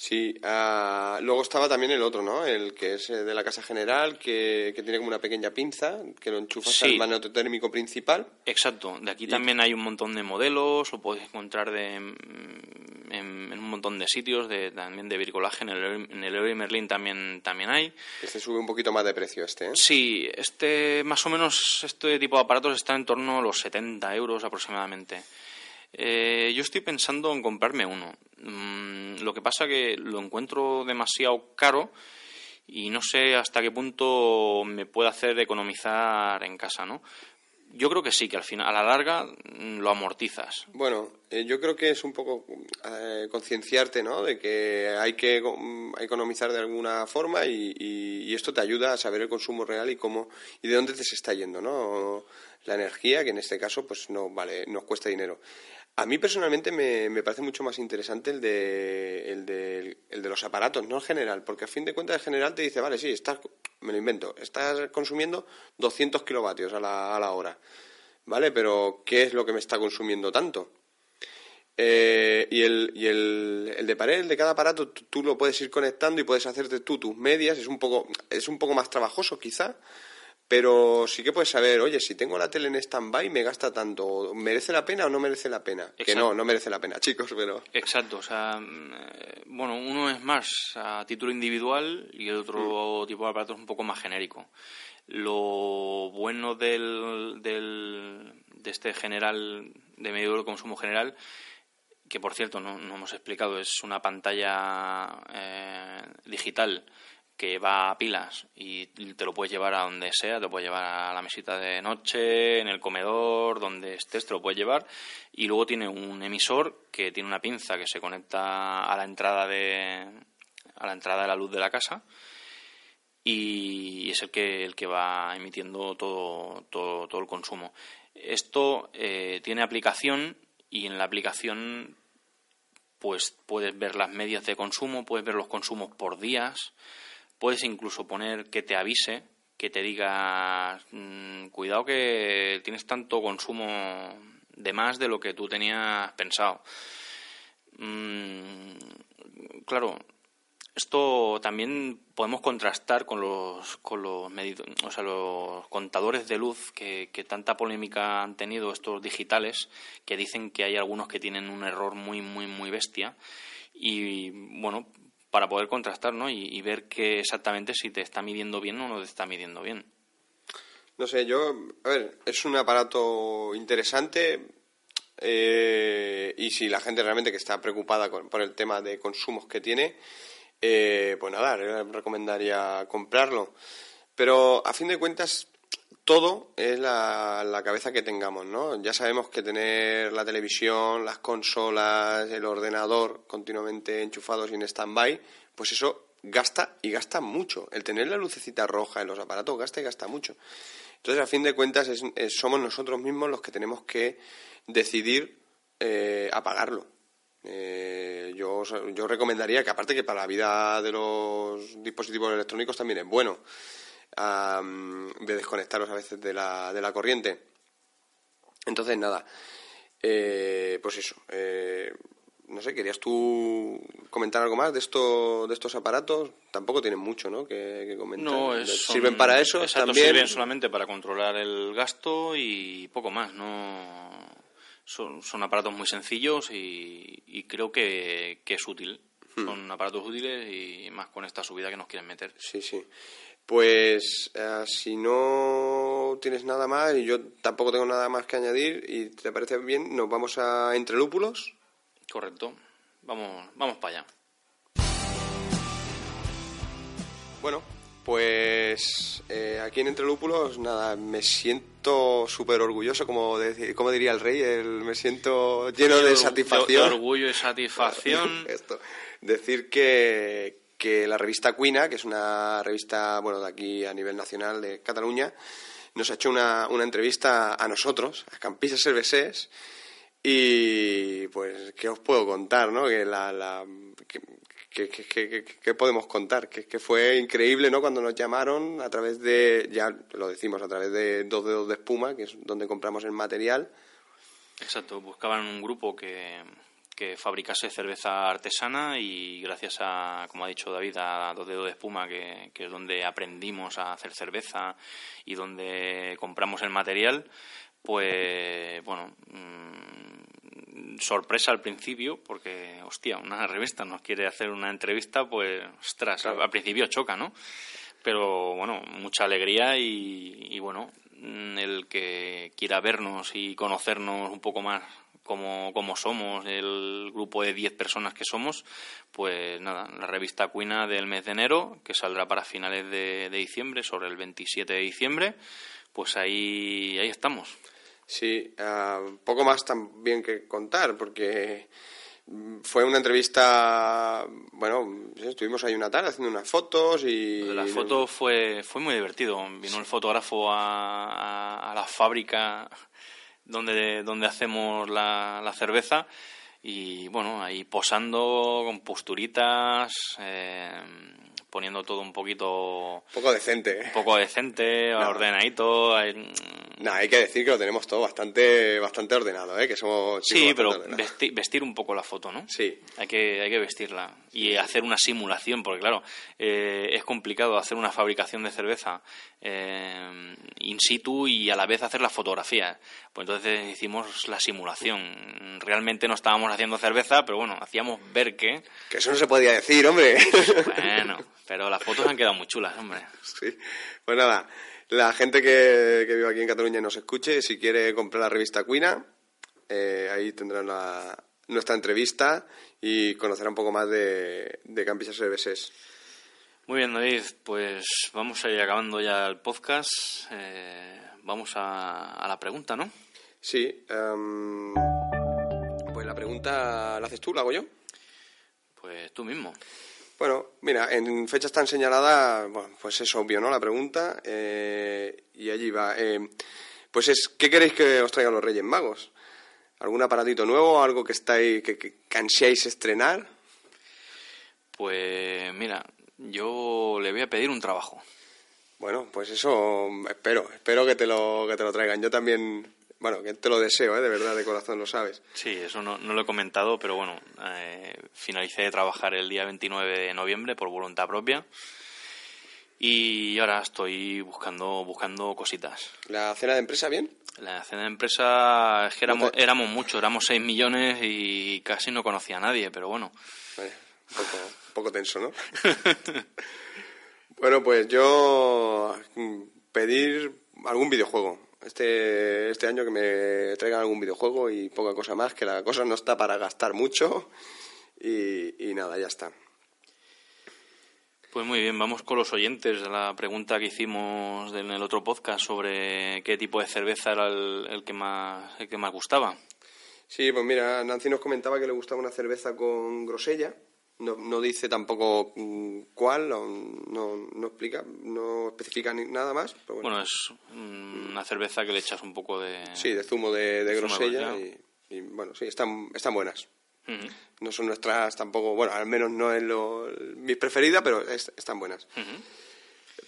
Sí, ah, luego estaba también el otro, ¿no? El que es eh, de la casa general, que, tiene como una pequeña pinza, que lo enchufas al magneto térmico principal. Exacto, de aquí también hay un montón de modelos, lo puedes encontrar de, mm, en, un montón de sitios, de, también de bricolaje, en el, en el Merlin también, también hay. Este sube un poquito más de precio, este, ¿eh? Sí, este, más o menos, este tipo de aparatos está en torno a los 70 euros aproximadamente. Eh, yo estoy pensando en comprarme uno. Mm, lo que pasa que lo encuentro demasiado caro y no sé hasta qué punto me puede hacer economizar en casa, ¿no? Yo creo que sí, que al final, a la larga, mm, lo amortizas. Bueno, eh, yo creo que es un poco eh, concienciarte, ¿no? De que hay que mm, economizar de alguna forma y, y, esto te ayuda a saber el consumo real y cómo y de dónde te se está yendo, ¿no? La energía, que en este caso, pues no vale, nos cuesta dinero. A mí personalmente me, me, parece mucho más interesante el de, el, de, el de los aparatos, no el general, porque a fin de cuentas el general te dice, vale, sí, estás, me lo invento, estás consumiendo 200 kilovatios a la, a la hora, ¿vale? Pero ¿qué es lo que me está consumiendo tanto? Eh, y el, y el, el, de pared, el de cada aparato, tú, lo puedes ir conectando y puedes hacerte tú tus medias, es un poco, es un poco más trabajoso quizá, pero sí que puedes saber, oye, si tengo la tele en stand-by me gasta tanto, ¿merece la pena o no merece la pena? Que no, no merece la pena, chicos, pero... Exacto, o sea, mm, eh, bueno, uno es más a título individual y el otro mm. tipo de aparato es un poco más genérico. Lo bueno del, del, de este general, de medio de consumo general, que por cierto no, no hemos explicado, es una pantalla eh, digital que va a pilas y te lo puedes llevar a donde sea, te lo puedes llevar a la mesita de noche, en el comedor, donde estés, te lo puedes llevar. Y luego tiene un emisor que tiene una pinza que se conecta a la entrada de, a la, entrada de la luz de la casa y es el que, el que va emitiendo todo, todo, todo el consumo. Esto eh, tiene aplicación y en la aplicación pues puedes ver las medias de consumo, puedes ver los consumos por días, Puedes incluso poner que te avise, que te diga, mm, cuidado que tienes tanto consumo de más de lo que tú tenías pensado. Mm, claro, esto también podemos contrastar con los, con los, o sea, los contadores de luz que, que, tanta polémica han tenido estos digitales, que dicen que hay algunos que tienen un error muy, muy, muy bestia. Y bueno, para poder contrastar ¿no? y, ver que exactamente si te está midiendo bien o no te está midiendo bien. No sé, yo, a ver, es un aparato interesante eh, y si la gente realmente que está preocupada por el tema de consumos que tiene, eh, pues nada, recomendaría comprarlo. Pero a fin de cuentas, todo es la, cabeza que tengamos, ¿no? Ya sabemos que tener la televisión, las consolas, el ordenador continuamente enchufados y en stand-by, pues eso gasta y gasta mucho. El tener la lucecita roja en los aparatos gasta y gasta mucho. Entonces, a fin de cuentas, somos nosotros mismos los que tenemos que decidir eh, apagarlo. Eh, yo, yo recomendaría que, aparte que para la vida de los dispositivos electrónicos también es bueno de desconectarlos a veces de la, de la corriente. Entonces, nada, eh, pues eso. Eh, no sé, ¿querías tú comentar algo más de, esto, de estos aparatos? Tampoco tienen mucho, ¿no? Que, comentar. No, sirven para eso. Exacto, sirven solamente para controlar el gasto y poco más, ¿no? Son, son aparatos muy sencillos y, y creo que, que, es útil. Hmm. Son aparatos útiles y más con esta subida que nos quieren meter. Sí, sí. Pues eh, si no tienes nada más y yo tampoco tengo nada más que añadir y te parece bien, nos vamos a Entre Lúpulos. Correcto. Vamos, vamos para allá. Bueno, pues eh, aquí en Entre Lúpulos, nada, me siento súper orgulloso, como, como diría el rey, el, me siento lleno de satisfacción. De orgullo y satisfacción. Esto. Decir que, que la revista Cuina, que es una revista bueno, de aquí a nivel nacional de Cataluña, nos ha hecho una, una entrevista a nosotros, a Campisas Cervesés, y pues, ¿qué os puedo contar, no? Que la, la ¿Qué, podemos contar? Que, que, fue increíble, ¿no? Cuando nos llamaron a través de, ya lo decimos, a través de Dos Dedos de Espuma, que es donde compramos el material. Exacto, buscaban un grupo que, que fabricase cerveza artesana y gracias a, como ha dicho David, a Dos Dedos de Espuma, que, es donde aprendimos a hacer cerveza y donde compramos el material, pues bueno, mm, sorpresa al principio, porque, hostia, una revista nos quiere hacer una entrevista, pues, ostras, al principio choca, ¿no? Pero bueno, mucha alegría y, y bueno, el que quiera vernos y conocernos un poco más como, como somos, el grupo de 10 personas que somos, pues nada, la revista Cuina del mes de enero, que saldrá para finales de, diciembre, sobre el 27 de diciembre, pues ahí, ahí estamos. Sí, uh, poco más también que contar, porque fue una entrevista, bueno, estuvimos ahí una tarde haciendo unas fotos y... La foto fue, fue muy divertido. Vino el fotógrafo a, a la fábrica donde, donde hacemos la, la cerveza. Y bueno, ahí posando con posturitas, eh, poniendo todo un poquito... Un poco decente. Un poco decente, ordenadito. No, hay que decir que lo tenemos todo bastante bastante ordenado, ¿eh? Que somos Sí, pero ordenados. vesti- vestir un poco la foto, ¿no? Sí. Hay que, hay que vestirla y hacer una simulación, porque claro, eh, es complicado hacer una fabricación de cerveza eh, in situ y a la vez hacer las fotografías. Pues entonces hicimos la simulación. Realmente no estábamos haciendo cerveza, pero bueno, hacíamos ver que... Que eso no se podía decir, hombre. Bueno, pero las fotos han quedado muy chulas, hombre. Sí. Pues nada, la gente que, que vive aquí en Cataluña y nos escuche, si quiere comprar la revista Cuina, eh, ahí tendrán la- nuestra entrevista y conocerá un poco más de, de Campisas Cerveses. Muy bien, David, pues vamos a ir acabando ya el podcast. Eh, vamos a, a la pregunta, ¿no? Sí. em, pues la pregunta la haces tú, la hago yo. Pues tú mismo. Bueno, mira, en fechas tan señaladas, bueno, pues es obvio, ¿no? La pregunta. eh, y allí va. eh, pues es, ¿qué queréis que os traigan los Reyes Magos? ¿Algún aparatito nuevo? ¿Algo que estáis, que, que, que ansiáis estrenar? Pues mira, yo le voy a pedir un trabajo. Bueno, pues eso espero, espero que te lo, que te lo traigan. Yo también, bueno, que te lo deseo, ¿eh? de verdad, de corazón, lo sabes. Sí, eso no, no lo he comentado, pero bueno, eh, finalicé de trabajar el día 29 de noviembre por voluntad propia y ahora estoy buscando buscando cositas. ¿La cena de empresa bien? La cena de empresa es que éramos, éramos muchos, éramos 6 millones y casi no conocía a nadie, pero bueno. Vale, un poco, un poco tenso, ¿no? bueno, pues yo mm, pedir algún videojuego. Este, este año que me traigan algún videojuego y poca cosa más, que la cosa no está para gastar mucho y, y nada, ya está. Pues muy bien, vamos con los oyentes de la pregunta que hicimos en el otro podcast sobre qué tipo de cerveza era el, el que más el que más gustaba. Sí, pues mira, Nancy nos comentaba que le gustaba una cerveza con grosella. No, no dice tampoco mm, cuál, no, no explica, no especifica ni nada más. Pero bueno, Bueno, es mm, una cerveza que le echas un poco de... sí, de zumo de, de zumo de grosella y, y, bueno, sí, están, están buenas. No son nuestras tampoco, bueno, al menos no es lo, mi preferida, pero es- están buenas.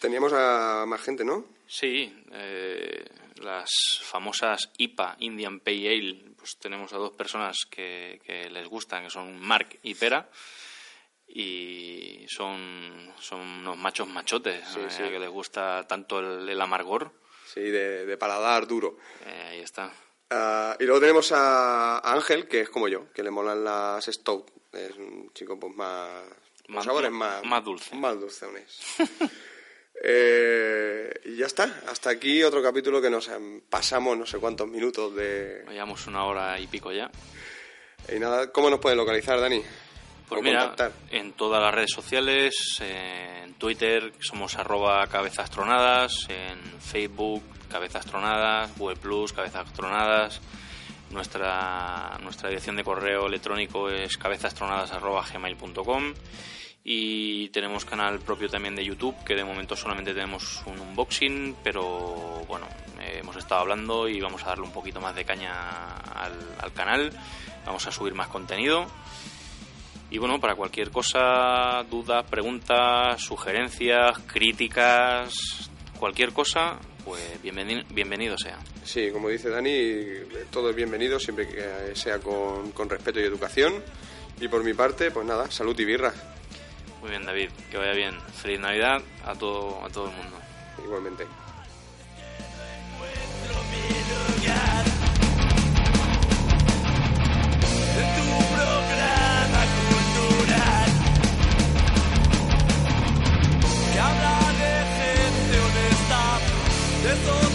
Teníamos a más gente, ¿no? Sí, eh, las famosas IPA, Indian Pale Ale, pues tenemos a dos personas que, que les gustan, que son Mark y Pera, y son, son unos machos machotes, Sí, sí. que les gusta tanto el, el amargor. Sí, de, de paladar duro. Eh, ahí está. Ah, y luego tenemos a, a Ángel, que es como yo, que le molan las Stout. Es un chico pues más... Más- sabores más... más dulce. Más dulzones. Eh, y ya está. Hasta aquí otro capítulo que nos em, pasamos no sé cuántos minutos de... Llevamos una hora y pico ya. Y nada, ¿cómo nos pueden localizar, Dani? Pues O mira, contactar. en todas las redes sociales, en Twitter somos arroba cabezas tronadas, en Facebook cabezas tronadas, Google Plus cabezas tronadas, nuestra, nuestra dirección de correo electrónico es cabezastronadas arroba gmail.com y tenemos canal propio también de YouTube que de momento solamente tenemos un unboxing, pero bueno, hemos estado hablando y vamos a darle un poquito más de caña al, al canal, vamos a subir más contenido. Y bueno, para cualquier cosa, dudas, preguntas, sugerencias, críticas, cualquier cosa, pues bienvenido, bienvenido sea. Sí, como dice Dani, todo es bienvenido siempre que sea con, con respeto y educación. Y por mi parte, pues nada, salud y birra. Muy bien, David, que vaya bien. Feliz Navidad a todo, a todo el mundo. Igualmente. En tu habla de gente honesta, de todo